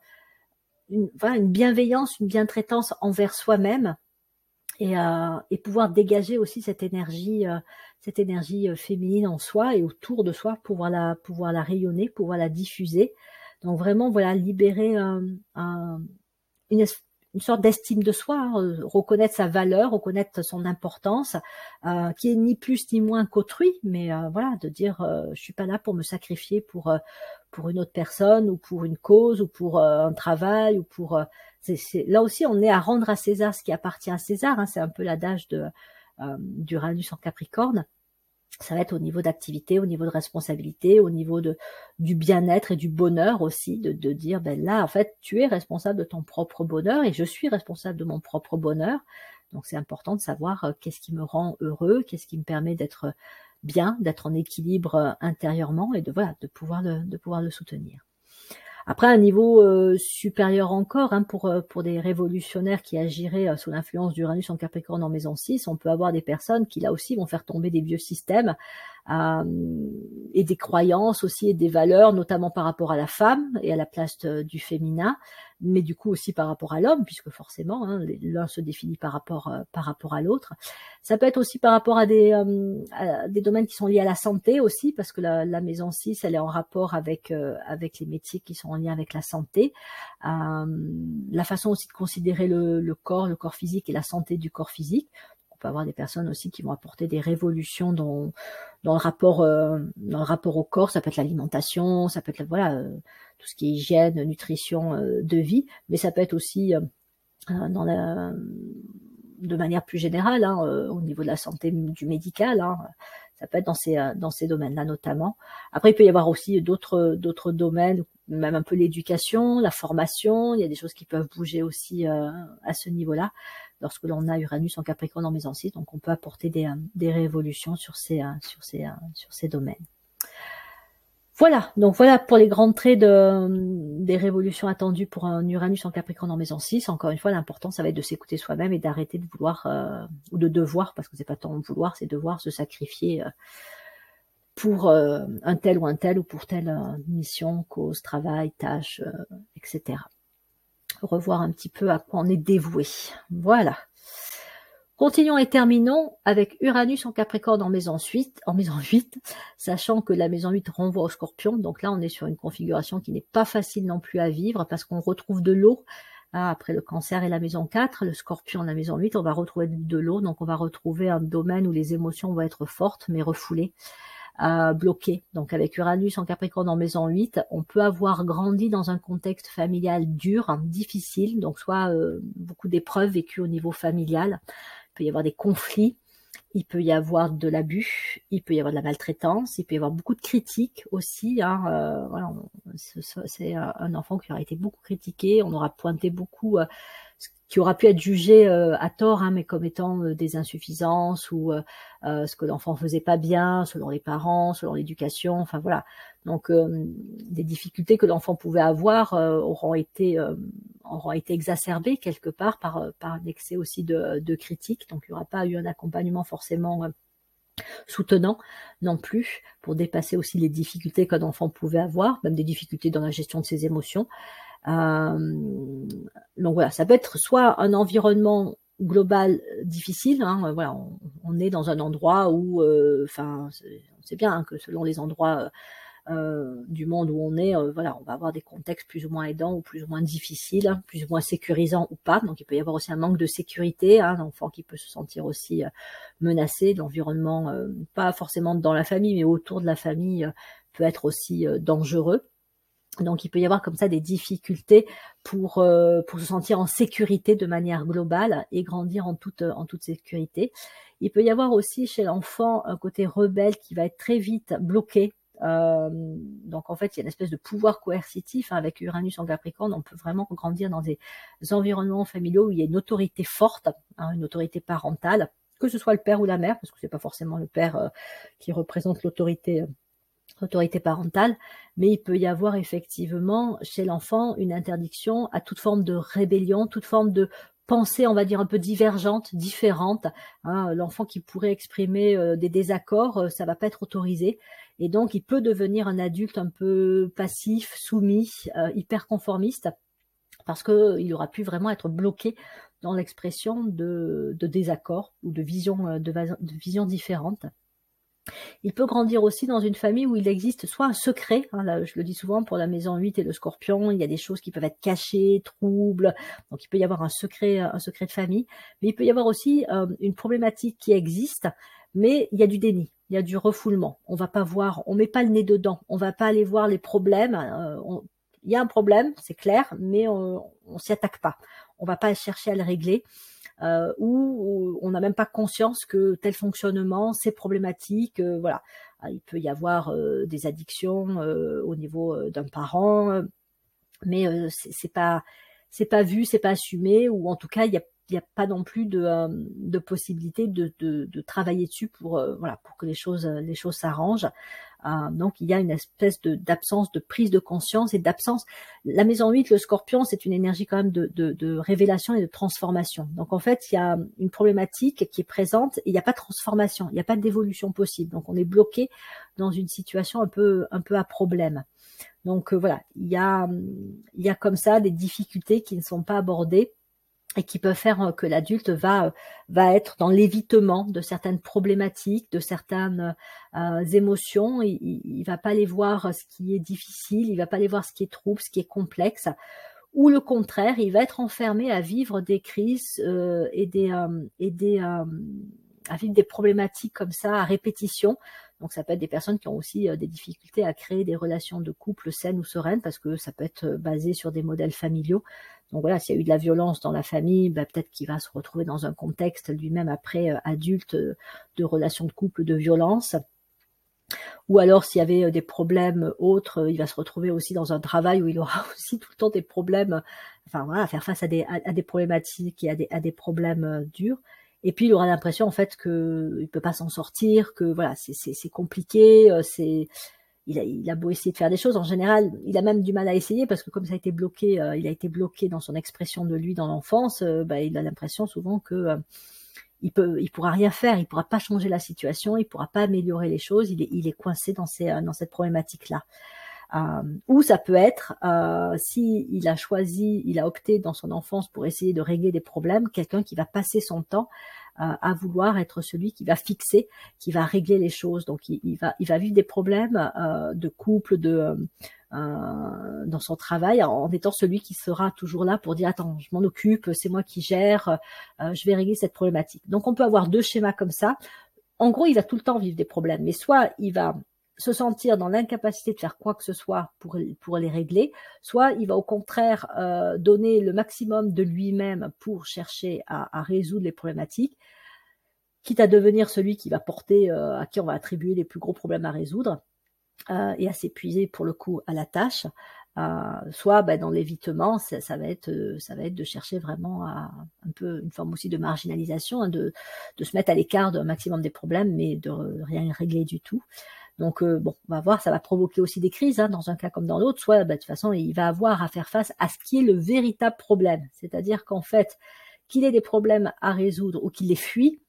une, voilà, une bienveillance, une bientraitance envers soi-même et, et pouvoir dégager aussi cette énergie cette énergie euh, féminine en soi et autour de soi, pouvoir la, pouvoir la rayonner, pouvoir la diffuser. Donc vraiment, voilà, libérer une, une, sorte d'estime de soi, hein, euh, reconnaître sa valeur, reconnaître son importance, euh, qui est ni plus ni moins qu'autrui, mais voilà, de dire, je suis pas là pour me sacrifier pour pour une autre personne ou pour une cause ou pour un travail ou pour c'est, là aussi on est à rendre à César ce qui appartient à César. Hein, c'est un peu l'adage de euh, d'Uranus en Capricorne, ça va être au niveau d'activité, au niveau de responsabilité, au niveau de du bien-être et du bonheur aussi, de, de dire ben là en fait tu es responsable de ton propre bonheur et je suis responsable de mon propre bonheur. Donc c'est important de savoir euh, qu'est-ce qui me rend heureux, qu'est-ce qui me permet d'être bien, d'être en équilibre euh, intérieurement et de voilà de pouvoir de pouvoir le soutenir. Après, un niveau euh, supérieur encore, hein, pour, euh, pour des révolutionnaires qui agiraient sous l'influence d'Uranus en Capricorne en maison 6, on peut avoir des personnes qui là aussi vont faire tomber des vieux systèmes et des croyances aussi et des valeurs, notamment par rapport à la femme et à la place du féminin, mais du coup aussi par rapport à l'homme, puisque forcément hein, l'un se définit par rapport euh, par rapport à l'autre. Ça peut être aussi par rapport à des euh, domaines qui sont liés à la santé aussi, parce que la, maison 6 elle est en rapport avec euh, avec les métiers qui sont en lien avec la santé, la façon aussi de considérer le corps, le corps physique et la santé du corps physique peut avoir des personnes aussi qui vont apporter des révolutions dans, dans le rapport euh, dans le rapport au corps. Ça peut être l'alimentation, ça peut être voilà euh, tout ce qui est hygiène, nutrition, euh, de vie, mais ça peut être aussi de manière plus générale hein, au niveau de la santé du médical. Hein, ça peut être dans ces dans ces domaines-là notamment. Après, il peut y avoir aussi d'autres d'autres domaines, même un peu l'éducation, la formation. Il y a des choses qui peuvent bouger aussi à ce niveau-là lorsque l'on a Uranus en Capricorne en maison 6, donc on peut apporter des, euh, révolutions sur ces, euh, euh, sur ces domaines. Voilà, donc voilà pour les grands traits de, des révolutions attendues pour un Uranus en Capricorne en maison 6. Encore une fois, l'important, ça va être de s'écouter soi-même et d'arrêter de vouloir, ou de devoir, parce que c'est pas tant vouloir, c'est devoir se sacrifier pour un tel ou un tel, ou pour telle mission, cause, travail, tâche, etc revoir un petit peu à quoi on est dévoué. Voilà. Continuons et terminons avec Uranus en Capricorne en maison 8, en maison 8, sachant que la maison 8 renvoie au scorpion. Donc là, on est sur une configuration qui n'est pas facile non plus à vivre parce qu'on retrouve de l'eau. Hein, après le cancer et la maison 4, le scorpion, la maison 8, on va retrouver de l'eau. Donc on va retrouver un domaine où les émotions vont être fortes mais refoulées bloqué. Donc avec Uranus en Capricorne en maison 8, on peut avoir grandi dans un contexte familial dur, difficile, donc soit euh, beaucoup d'épreuves vécues au niveau familial, il peut y avoir des conflits, il peut y avoir de l'abus, il peut y avoir de la maltraitance, il peut y avoir beaucoup de critiques aussi. Hein, euh, voilà, c'est un enfant qui aura été beaucoup critiqué, on aura pointé beaucoup euh, qui aura pu être jugé euh, à tort, hein, mais comme étant euh, des insuffisances ou euh, ce que l'enfant faisait pas bien, selon les parents, selon l'éducation, enfin voilà. Donc des difficultés que l'enfant pouvait avoir auront été auront été exacerbées quelque part par par un excès aussi de, de critiques. Donc il n'y aura pas eu un accompagnement forcément soutenant non plus pour dépasser aussi les difficultés qu'un enfant pouvait avoir, même des difficultés dans la gestion de ses émotions. Euh, donc voilà, ça peut être soit un environnement global difficile. Hein, voilà, on, est dans un endroit où, euh, enfin, on sait bien hein, que selon les endroits euh, du monde où on est, voilà, on va avoir des contextes plus ou moins aidants ou plus ou moins difficiles, hein, plus ou moins sécurisants ou pas. Donc il peut y avoir aussi un manque de sécurité, hein, un enfant qui peut se sentir aussi menacé, l'environnement, pas forcément dans la famille, mais autour de la famille, peut être aussi dangereux. Donc il peut y avoir comme ça des difficultés pour, euh, pour se sentir en sécurité de manière globale et grandir en toute, en toute sécurité. Il peut y avoir aussi chez l'enfant un côté rebelle qui va être très vite bloqué. Euh, donc en fait, il y a une espèce de pouvoir coercitif hein, avec Uranus en Capricorne. On peut vraiment grandir dans des environnements familiaux où il y a une autorité forte, hein, une autorité parentale, que ce soit le père ou la mère, parce que c'est pas forcément le père euh, qui représente l'autorité autorité parentale, mais il peut y avoir effectivement chez l'enfant une interdiction à toute forme de rébellion, toute forme de pensée, on va dire, un peu divergente, différente. Hein. L'enfant qui pourrait exprimer euh, des désaccords, euh, ça va pas être autorisé. Et donc, il peut devenir un adulte un peu passif, soumis, euh, hyper conformiste, parce qu'il aura pu vraiment être bloqué dans l'expression de, désaccords ou de visions visions différentes. Il peut grandir aussi dans une famille où il existe soit un secret, hein, je le dis souvent pour la maison 8 et le scorpion, il y a des choses qui peuvent être cachées, troubles, donc il peut y avoir un secret, un secret de famille, mais il peut y avoir aussi euh, une problématique qui existe, mais il y a du déni, il y a du refoulement. On va pas voir, on met pas le nez dedans, on va pas aller voir les problèmes. Euh, il y a un problème, c'est clair, mais on, on s'y attaque pas. On va pas chercher à le régler euh, où on n'a même pas conscience que tel fonctionnement, c'est problématique. Euh, voilà, ah, il peut y avoir euh, des addictions euh, au niveau d'un parent, mais c'est pas c'est pas vu, c'est pas assumé, ou en tout cas il y a il n'y a pas non plus de, de possibilité de, de, de, travailler dessus pour voilà pour que les choses les choses s'arrangent. Euh, donc il y a une espèce d'absence de, prise de conscience et d'absence. La maison 8, le scorpion, c'est une énergie quand même de, de, de, révélation et de transformation. Donc en fait, il y a une problématique qui est présente et il n'y a pas de transformation, il n'y a pas d'évolution possible. Donc on est bloqué dans une situation un peu, un peu à problème. Donc euh, voilà, il y a, il y a comme ça des difficultés qui ne sont pas abordées et qui peuvent faire euh, que l'adulte va euh, va être dans l'évitement de certaines problématiques, de certaines euh, émotions. Il, il, va pas aller voir ce qui est difficile, il va pas aller voir ce qui est trouble, ce qui est complexe, ou le contraire, il va être enfermé à vivre des crises et des et des à vivre des problématiques comme ça à répétition. Donc ça peut être des personnes qui ont aussi des difficultés à créer des relations de couple saines ou sereines parce que ça peut être basé sur des modèles familiaux. Donc voilà, s'il y a eu de la violence dans la famille, bah, peut-être qu'il va se retrouver dans un contexte lui-même après euh, adulte euh, de relations de couple, de violence. Ou alors s'il y avait euh, des problèmes autres, il va se retrouver aussi dans un travail où il aura [LAUGHS] aussi tout le temps des problèmes, enfin voilà, à faire face à des, problématiques et à des problèmes durs. Et puis il aura l'impression en fait que il peut pas s'en sortir, que voilà, c'est compliqué, c'est il a, il a, beau essayer de faire des choses, en général, il a même du mal à essayer parce que comme ça a été bloqué, euh, il a été bloqué dans son expression de lui dans l'enfance, euh, bah, il a l'impression souvent que euh, il peut, il pourra rien faire, il pourra pas changer la situation, il pourra pas améliorer les choses, il est, il est coincé dans, ces, dans cette problématique là. Ou ça peut être, si il a choisi, il a opté dans son enfance pour essayer de régler des problèmes, quelqu'un qui va passer son temps à vouloir être celui qui va fixer, qui va régler les choses. Donc il, va, il va vivre des problèmes euh, de couple, de euh, euh, dans son travail, en étant celui qui sera toujours là pour dire attends, je m'en occupe, c'est moi qui gère, je vais régler cette problématique. Donc on peut avoir deux schémas comme ça. En gros, il va tout le temps vivre des problèmes, mais soit il va se sentir dans l'incapacité de faire quoi que ce soit pour, pour les régler, soit il va au contraire euh, donner le maximum de lui-même pour chercher à, résoudre les problématiques, quitte à devenir celui qui va porter, euh, à qui on va attribuer les plus gros problèmes à résoudre, euh, et à s'épuiser pour le coup à la tâche. Soit ben, dans l'évitement, ça, ça, va être, ça va être de chercher vraiment à, un peu une forme aussi de marginalisation, hein, de, de se mettre à l'écart d'un maximum des problèmes, mais de rien régler du tout. Donc euh, bon, on va voir, ça va provoquer aussi des crises hein, dans un cas comme dans l'autre. Soit bah, de toute façon, il va avoir à faire face à ce qui est le véritable problème, c'est-à-dire qu'en fait, qu'il ait des problèmes à résoudre ou qu'il les fuit,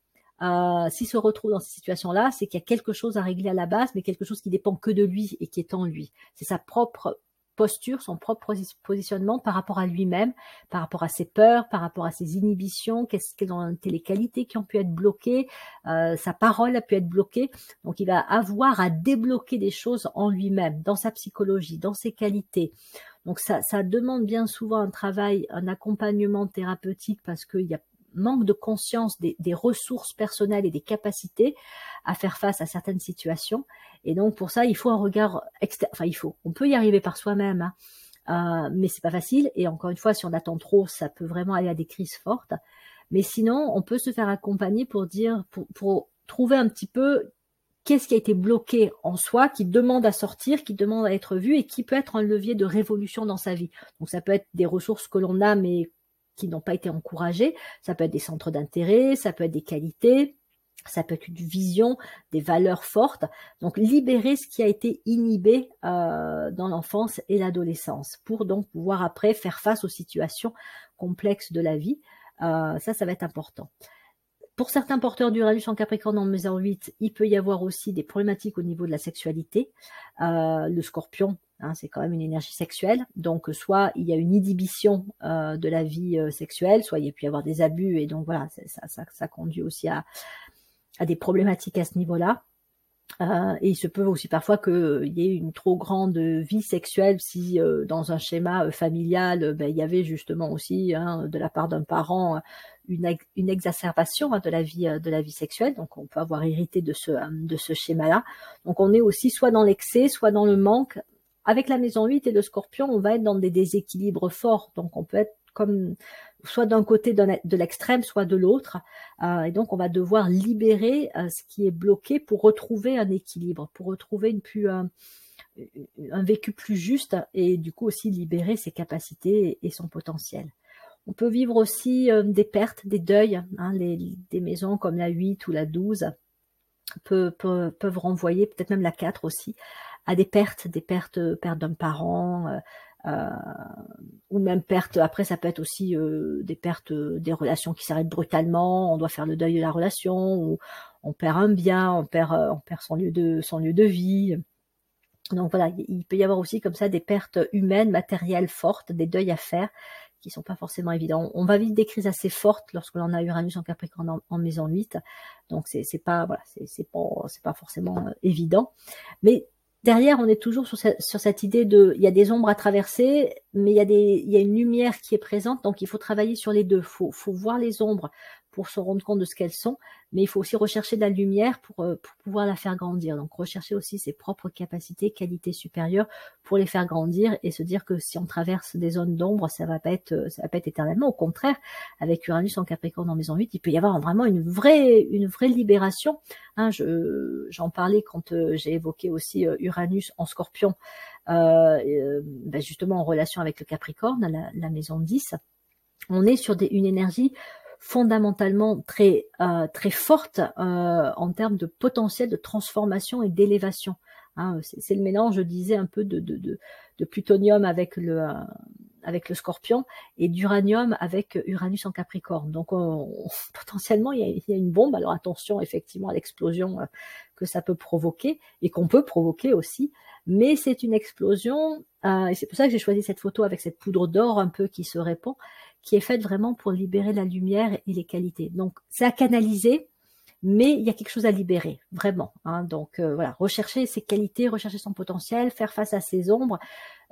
euh, s'il se retrouve dans cette situation-là, c'est qu'il y a quelque chose à régler à la base, mais quelque chose qui dépend que de lui et qui est en lui. C'est sa propre posture, son propre positionnement par rapport à lui-même, par rapport à ses peurs, par rapport à ses inhibitions, qu'est-ce quelles ont été les qualités qui ont pu être bloquées, euh, sa parole a pu être bloquée. Donc il va avoir à débloquer des choses en lui-même, dans sa psychologie, dans ses qualités. Donc ça, ça demande bien souvent un travail, un accompagnement thérapeutique parce qu'il y a manque de conscience des, ressources personnelles et des capacités à faire face à certaines situations. Et donc pour ça, il faut un regard externe. Enfin, il faut. On peut y arriver par soi-même, hein, euh, mais c'est pas facile. Et encore une fois, si on attend trop, ça peut vraiment aller à des crises fortes. Mais sinon, on peut se faire accompagner pour dire, pour, pour trouver un petit peu qu'est-ce qui a été bloqué en soi, qui demande à sortir, qui demande à être vu et qui peut être un levier de révolution dans sa vie. Donc ça peut être des ressources que l'on a mais qui n'ont pas été encouragées, ça peut être des centres d'intérêt, ça peut être des qualités, ça peut être une vision, des valeurs fortes. Donc libérer ce qui a été inhibé euh, dans l'enfance et l'adolescence pour donc pouvoir après faire face aux situations complexes de la vie. Euh, ça, ça va être important. Pour certains porteurs d'Uranus en Capricorne en maison 8, il peut y avoir aussi des problématiques au niveau de la sexualité. Euh, le scorpion, hein, c'est quand même une énergie sexuelle. Donc, soit il y a une inhibition euh, de la vie euh, sexuelle, soit il peut y avoir des abus. Et donc, voilà, ça, conduit aussi à, des problématiques à ce niveau-là. Euh, et il se peut aussi parfois qu'il y ait une trop grande vie sexuelle si euh, dans un schéma familial, ben, il y avait justement aussi hein, de la part d'un parent une, exacerbation hein, de la vie sexuelle. Donc on peut avoir hérité de ce schéma-là. Donc on est aussi soit dans l'excès, soit dans le manque. Avec la maison 8 et le scorpion, on va être dans des déséquilibres forts. Donc on peut être comme soit d'un côté de l'extrême, soit de l'autre. Euh, et donc, on va devoir libérer euh, ce qui est bloqué pour retrouver un équilibre, pour retrouver une plus, euh, un vécu plus juste et du coup aussi libérer ses capacités et son potentiel. On peut vivre aussi des pertes, des deuils. Hein, les, des maisons comme la 8 ou la 12 peuvent, peuvent, peuvent renvoyer, peut-être même la 4 aussi, à des pertes, des pertes, pertes d'un parent, euh, ou même perte. Après, ça peut être aussi euh, des pertes, euh, des relations qui s'arrêtent brutalement. On doit faire le deuil de la relation, ou on perd un bien, on perd, on perd son lieu de son lieu de vie. Donc voilà, il peut y avoir aussi comme ça des pertes humaines, matérielles fortes, des deuils à faire qui sont pas forcément évidents. On va vivre des crises assez fortes lorsque l'on a Uranus en Capricorne en, maison 8. Donc c'est pas voilà, c'est pas c'est pas forcément évident, mais derrière, on est toujours sur, cette idée de, il y a des ombres à traverser, mais il y a des, il y a une lumière qui est présente, donc il faut travailler sur les deux. Faut, faut voir les ombres pour se rendre compte de ce qu'elles sont, mais il faut aussi rechercher de la lumière pour, euh, pour pouvoir la faire grandir. Donc rechercher aussi ses propres capacités, qualités supérieures pour les faire grandir et se dire que si on traverse des zones d'ombre, ça va pas être euh, ça va pas être éternellement. Au contraire, avec Uranus en Capricorne en maison 8, il peut y avoir vraiment une vraie une vraie libération. Hein, je j'en parlais quand euh, j'ai évoqué aussi Uranus en Scorpion, euh, ben justement en relation avec le Capricorne, la, la maison 10 on est sur des, une énergie fondamentalement très euh, très forte euh, en termes de potentiel de transformation et d'élévation. Hein, c'est le mélange, je disais, un peu de, de, de, de plutonium avec le euh, avec le Scorpion et d'uranium avec Uranus en Capricorne. Donc on, [LAUGHS] potentiellement il y, a, il y, a, une bombe. Alors attention effectivement à l'explosion euh, que ça peut provoquer et qu'on peut provoquer aussi. Mais c'est une explosion euh, et c'est pour ça que j'ai choisi cette photo avec cette poudre d'or un peu qui se répand qui est faite vraiment pour libérer la lumière et les qualités. Donc c'est à canaliser, mais il y a quelque chose à libérer, vraiment. Hein. Donc euh, voilà, rechercher ses qualités, rechercher son potentiel, faire face à ses ombres,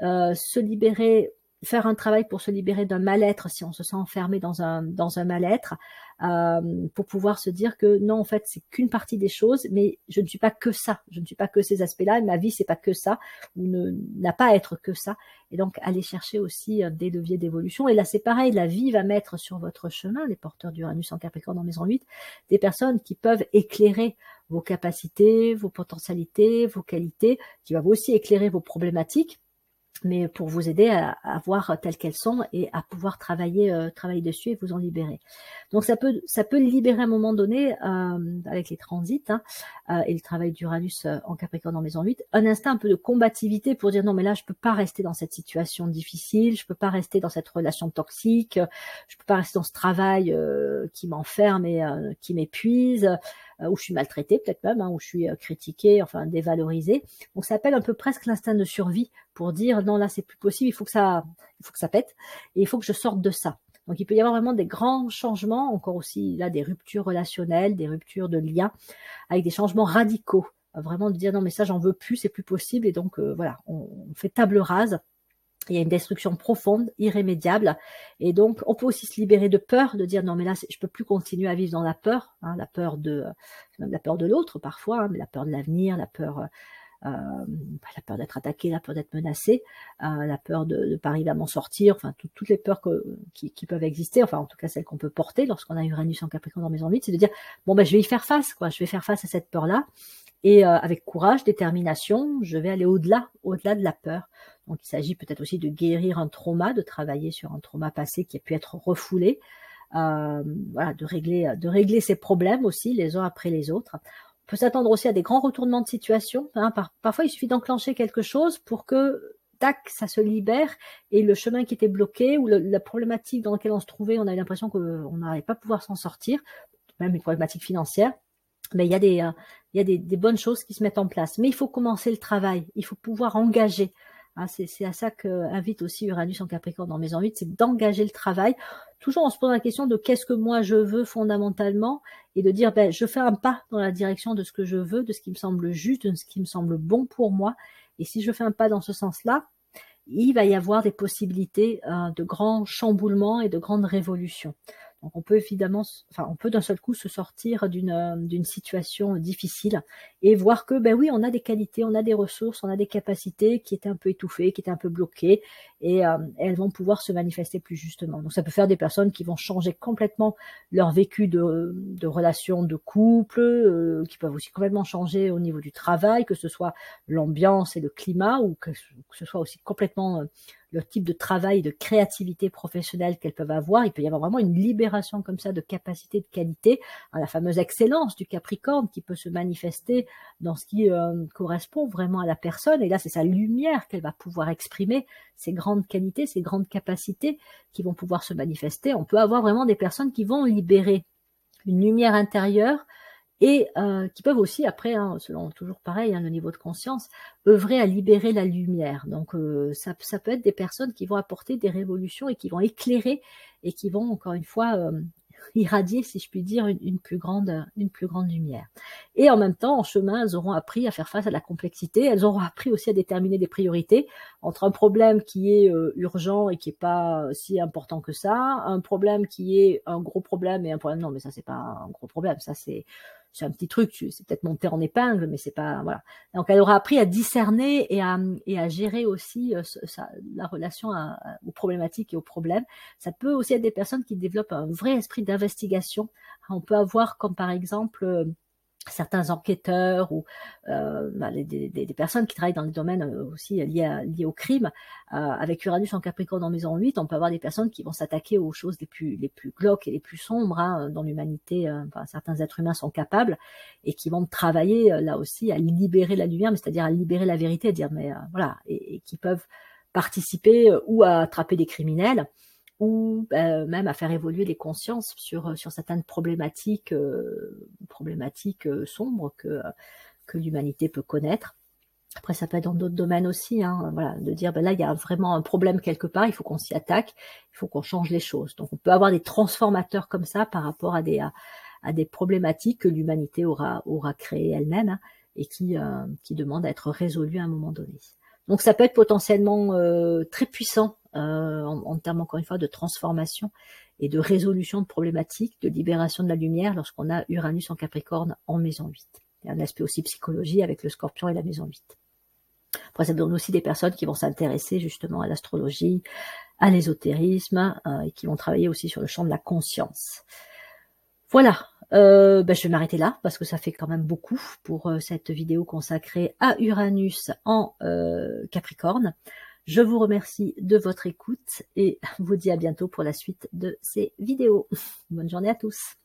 euh, se libérer faire un travail pour se libérer d'un mal-être si on se sent enfermé dans un dans un mal-être euh, pour pouvoir se dire que non en fait c'est qu'une partie des choses mais je ne suis pas que ça. Je ne suis pas que ces aspects-là. Et ma vie c'est pas que ça ou ne n'a pas à être que ça. Et donc aller chercher aussi euh, des leviers d'évolution. Et là c'est pareil. La vie va mettre sur votre chemin les porteurs d'Uranus en Capricorne en maison 8 des personnes qui peuvent éclairer vos capacités vos potentialités vos qualités qui va aussi éclairer vos problématiques mais pour vous aider à, à voir telles qu'elles sont et à pouvoir travailler euh, travailler dessus et vous en libérer. Donc ça peut ça peut libérer à un moment donné euh, avec les transits hein, euh, et le travail d'Uranus euh, en Capricorne en maison 8, un instinct un peu de combativité pour dire non mais là je peux pas rester dans cette situation difficile, je peux pas rester dans cette relation toxique, je peux pas rester dans ce travail qui m'enferme et qui m'épuise où je suis maltraitée peut-être même, hein, où je suis critiquée, enfin dévalorisée. Donc ça un peu presque l'instinct de survie pour dire non là c'est plus possible, il faut que ça, il faut que ça pète et il faut que je sorte de ça. Donc il peut y avoir vraiment des grands changements, encore aussi là des ruptures relationnelles, des ruptures de liens, avec des changements radicaux. Vraiment de dire non mais ça j'en veux plus, c'est plus possible et donc euh, voilà, on, fait table rase il y a une destruction profonde, irrémédiable, et donc on peut aussi se libérer de peur, de dire non mais là je peux plus continuer à vivre dans la peur, hein, la peur de la peur de l'autre parfois, hein, mais la peur de l'avenir, la peur euh, la peur d'être attaqué, la peur d'être menacé, euh, la peur de ne pas arriver à m'en sortir, enfin toutes les peurs qui, peuvent exister, enfin en tout cas celles qu'on peut porter lorsqu'on a Uranus en Capricorne dans maison 8, c'est de dire bon ben je vais y faire face, quoi, je vais faire face à cette peur là et euh, avec courage, détermination, je vais aller au-delà, au-delà de la peur. Donc il s'agit peut-être aussi de guérir un trauma, de travailler sur un trauma passé qui a pu être refoulé, euh, voilà, de régler, de régler ses problèmes aussi les uns après les autres. On peut s'attendre aussi à des grands retournements de situation. Hein. parfois, il suffit d'enclencher quelque chose pour que tac, ça se libère et le chemin qui était bloqué ou la problématique dans laquelle on se trouvait, on avait l'impression qu'on n'allait pas pouvoir s'en sortir, même une problématique financière, mais il y a des, euh, il y a des, bonnes choses qui se mettent en place. Mais il faut commencer le travail, il faut pouvoir engager. Hein, c'est à ça qu'invite aussi Uranus en Capricorne dans Maison 8, c'est d'engager le travail. Toujours en se posant la question de qu'est-ce que moi je veux fondamentalement et de dire ben, je fais un pas dans la direction de ce que je veux, de ce qui me semble juste, de ce qui me semble bon pour moi. Et si je fais un pas dans ce sens-là, il va y avoir des possibilités euh, de grands chamboulements et de grandes révolutions. Donc on peut évidemment, enfin on peut d'un seul coup se sortir d'une euh, d'une situation difficile et voir que ben oui on a des qualités, on a des ressources, on a des capacités qui étaient un peu étouffées, qui étaient un peu bloquées et euh, elles vont pouvoir se manifester plus justement. Donc ça peut faire des personnes qui vont changer complètement leur vécu de, de relations de couple, euh, qui peuvent aussi complètement changer au niveau du travail, que ce soit l'ambiance et le climat ou que ce soit aussi complètement le type de travail, de créativité professionnelle qu'elles peuvent avoir. Il peut y avoir vraiment une libération comme ça de capacité, de qualité, à la fameuse excellence du Capricorne qui peut se manifester dans ce qui euh, correspond vraiment à la personne. Et là, c'est sa lumière qu'elle va pouvoir exprimer, ses grandes qualités, ses grandes capacités qui vont pouvoir se manifester. On peut avoir vraiment des personnes qui vont libérer une lumière intérieure et euh, qui peuvent aussi, après, hein, selon toujours pareil, hein, le niveau de conscience, œuvrer à libérer la lumière. Donc euh, ça, ça, peut être des personnes qui vont apporter des révolutions et qui vont éclairer et qui vont, encore une fois, euh, [LAUGHS] irradier, si je puis dire, une, plus grande, une plus grande lumière. Et en même temps, en chemin, elles auront appris à faire face à la complexité. Elles auront appris aussi à déterminer des priorités entre un problème qui est euh, urgent et qui est pas si important que ça, un problème qui est un gros problème et un problème non, mais ça c'est pas un gros problème, ça c'est c'est un petit truc, c'est peut-être monté en épingle, mais c'est pas voilà. Donc elle aura appris à discerner et à, et à gérer aussi euh, la relation aux problématiques et aux problèmes. Ça peut aussi être des personnes qui développent un vrai esprit d'investigation. On peut avoir comme par exemple euh, certains enquêteurs ou euh, bah, des, personnes qui travaillent dans le domaine euh, aussi liés, liés au crime. Euh, avec Uranus en Capricorne en maison 8, on peut avoir des personnes qui vont s'attaquer aux choses les plus, les glauques et les plus sombres hein, dont l'humanité, enfin, certains êtres humains sont capables et qui vont travailler là aussi à libérer la lumière, c'est-à-dire à libérer la vérité, à dire mais voilà, et, et qui peuvent participer ou à attraper des criminels ou euh, même à faire évoluer les consciences sur, sur certaines problématiques, euh, problématiques euh, sombres que, que l'humanité peut connaître. Après, ça peut être dans d'autres domaines aussi, hein, voilà, de dire ben là, il y a vraiment un problème quelque part, il faut qu'on s'y attaque, il faut qu'on change les choses. Donc, on peut avoir des transformateurs comme ça par rapport à des, à, des problématiques que l'humanité aura, aura créées elle-même hein, et qui, qui demandent à être résolues à un moment donné. Donc, ça peut être potentiellement très puissant euh, en, termes encore une fois de transformation et de résolution de problématiques, de libération de la lumière lorsqu'on a Uranus en Capricorne en maison 8. Il y a un aspect aussi psychologie avec le scorpion et la maison 8. Après, ça donne aussi des personnes qui vont s'intéresser justement à l'astrologie, à l'ésotérisme, euh, et qui vont travailler aussi sur le champ de la conscience. Voilà, euh, ben je vais m'arrêter là parce que ça fait quand même beaucoup pour euh, cette vidéo consacrée à Uranus en euh, Capricorne. Je vous remercie de votre écoute et [LAUGHS] vous dis à bientôt pour la suite de ces vidéos. Bonne journée à tous.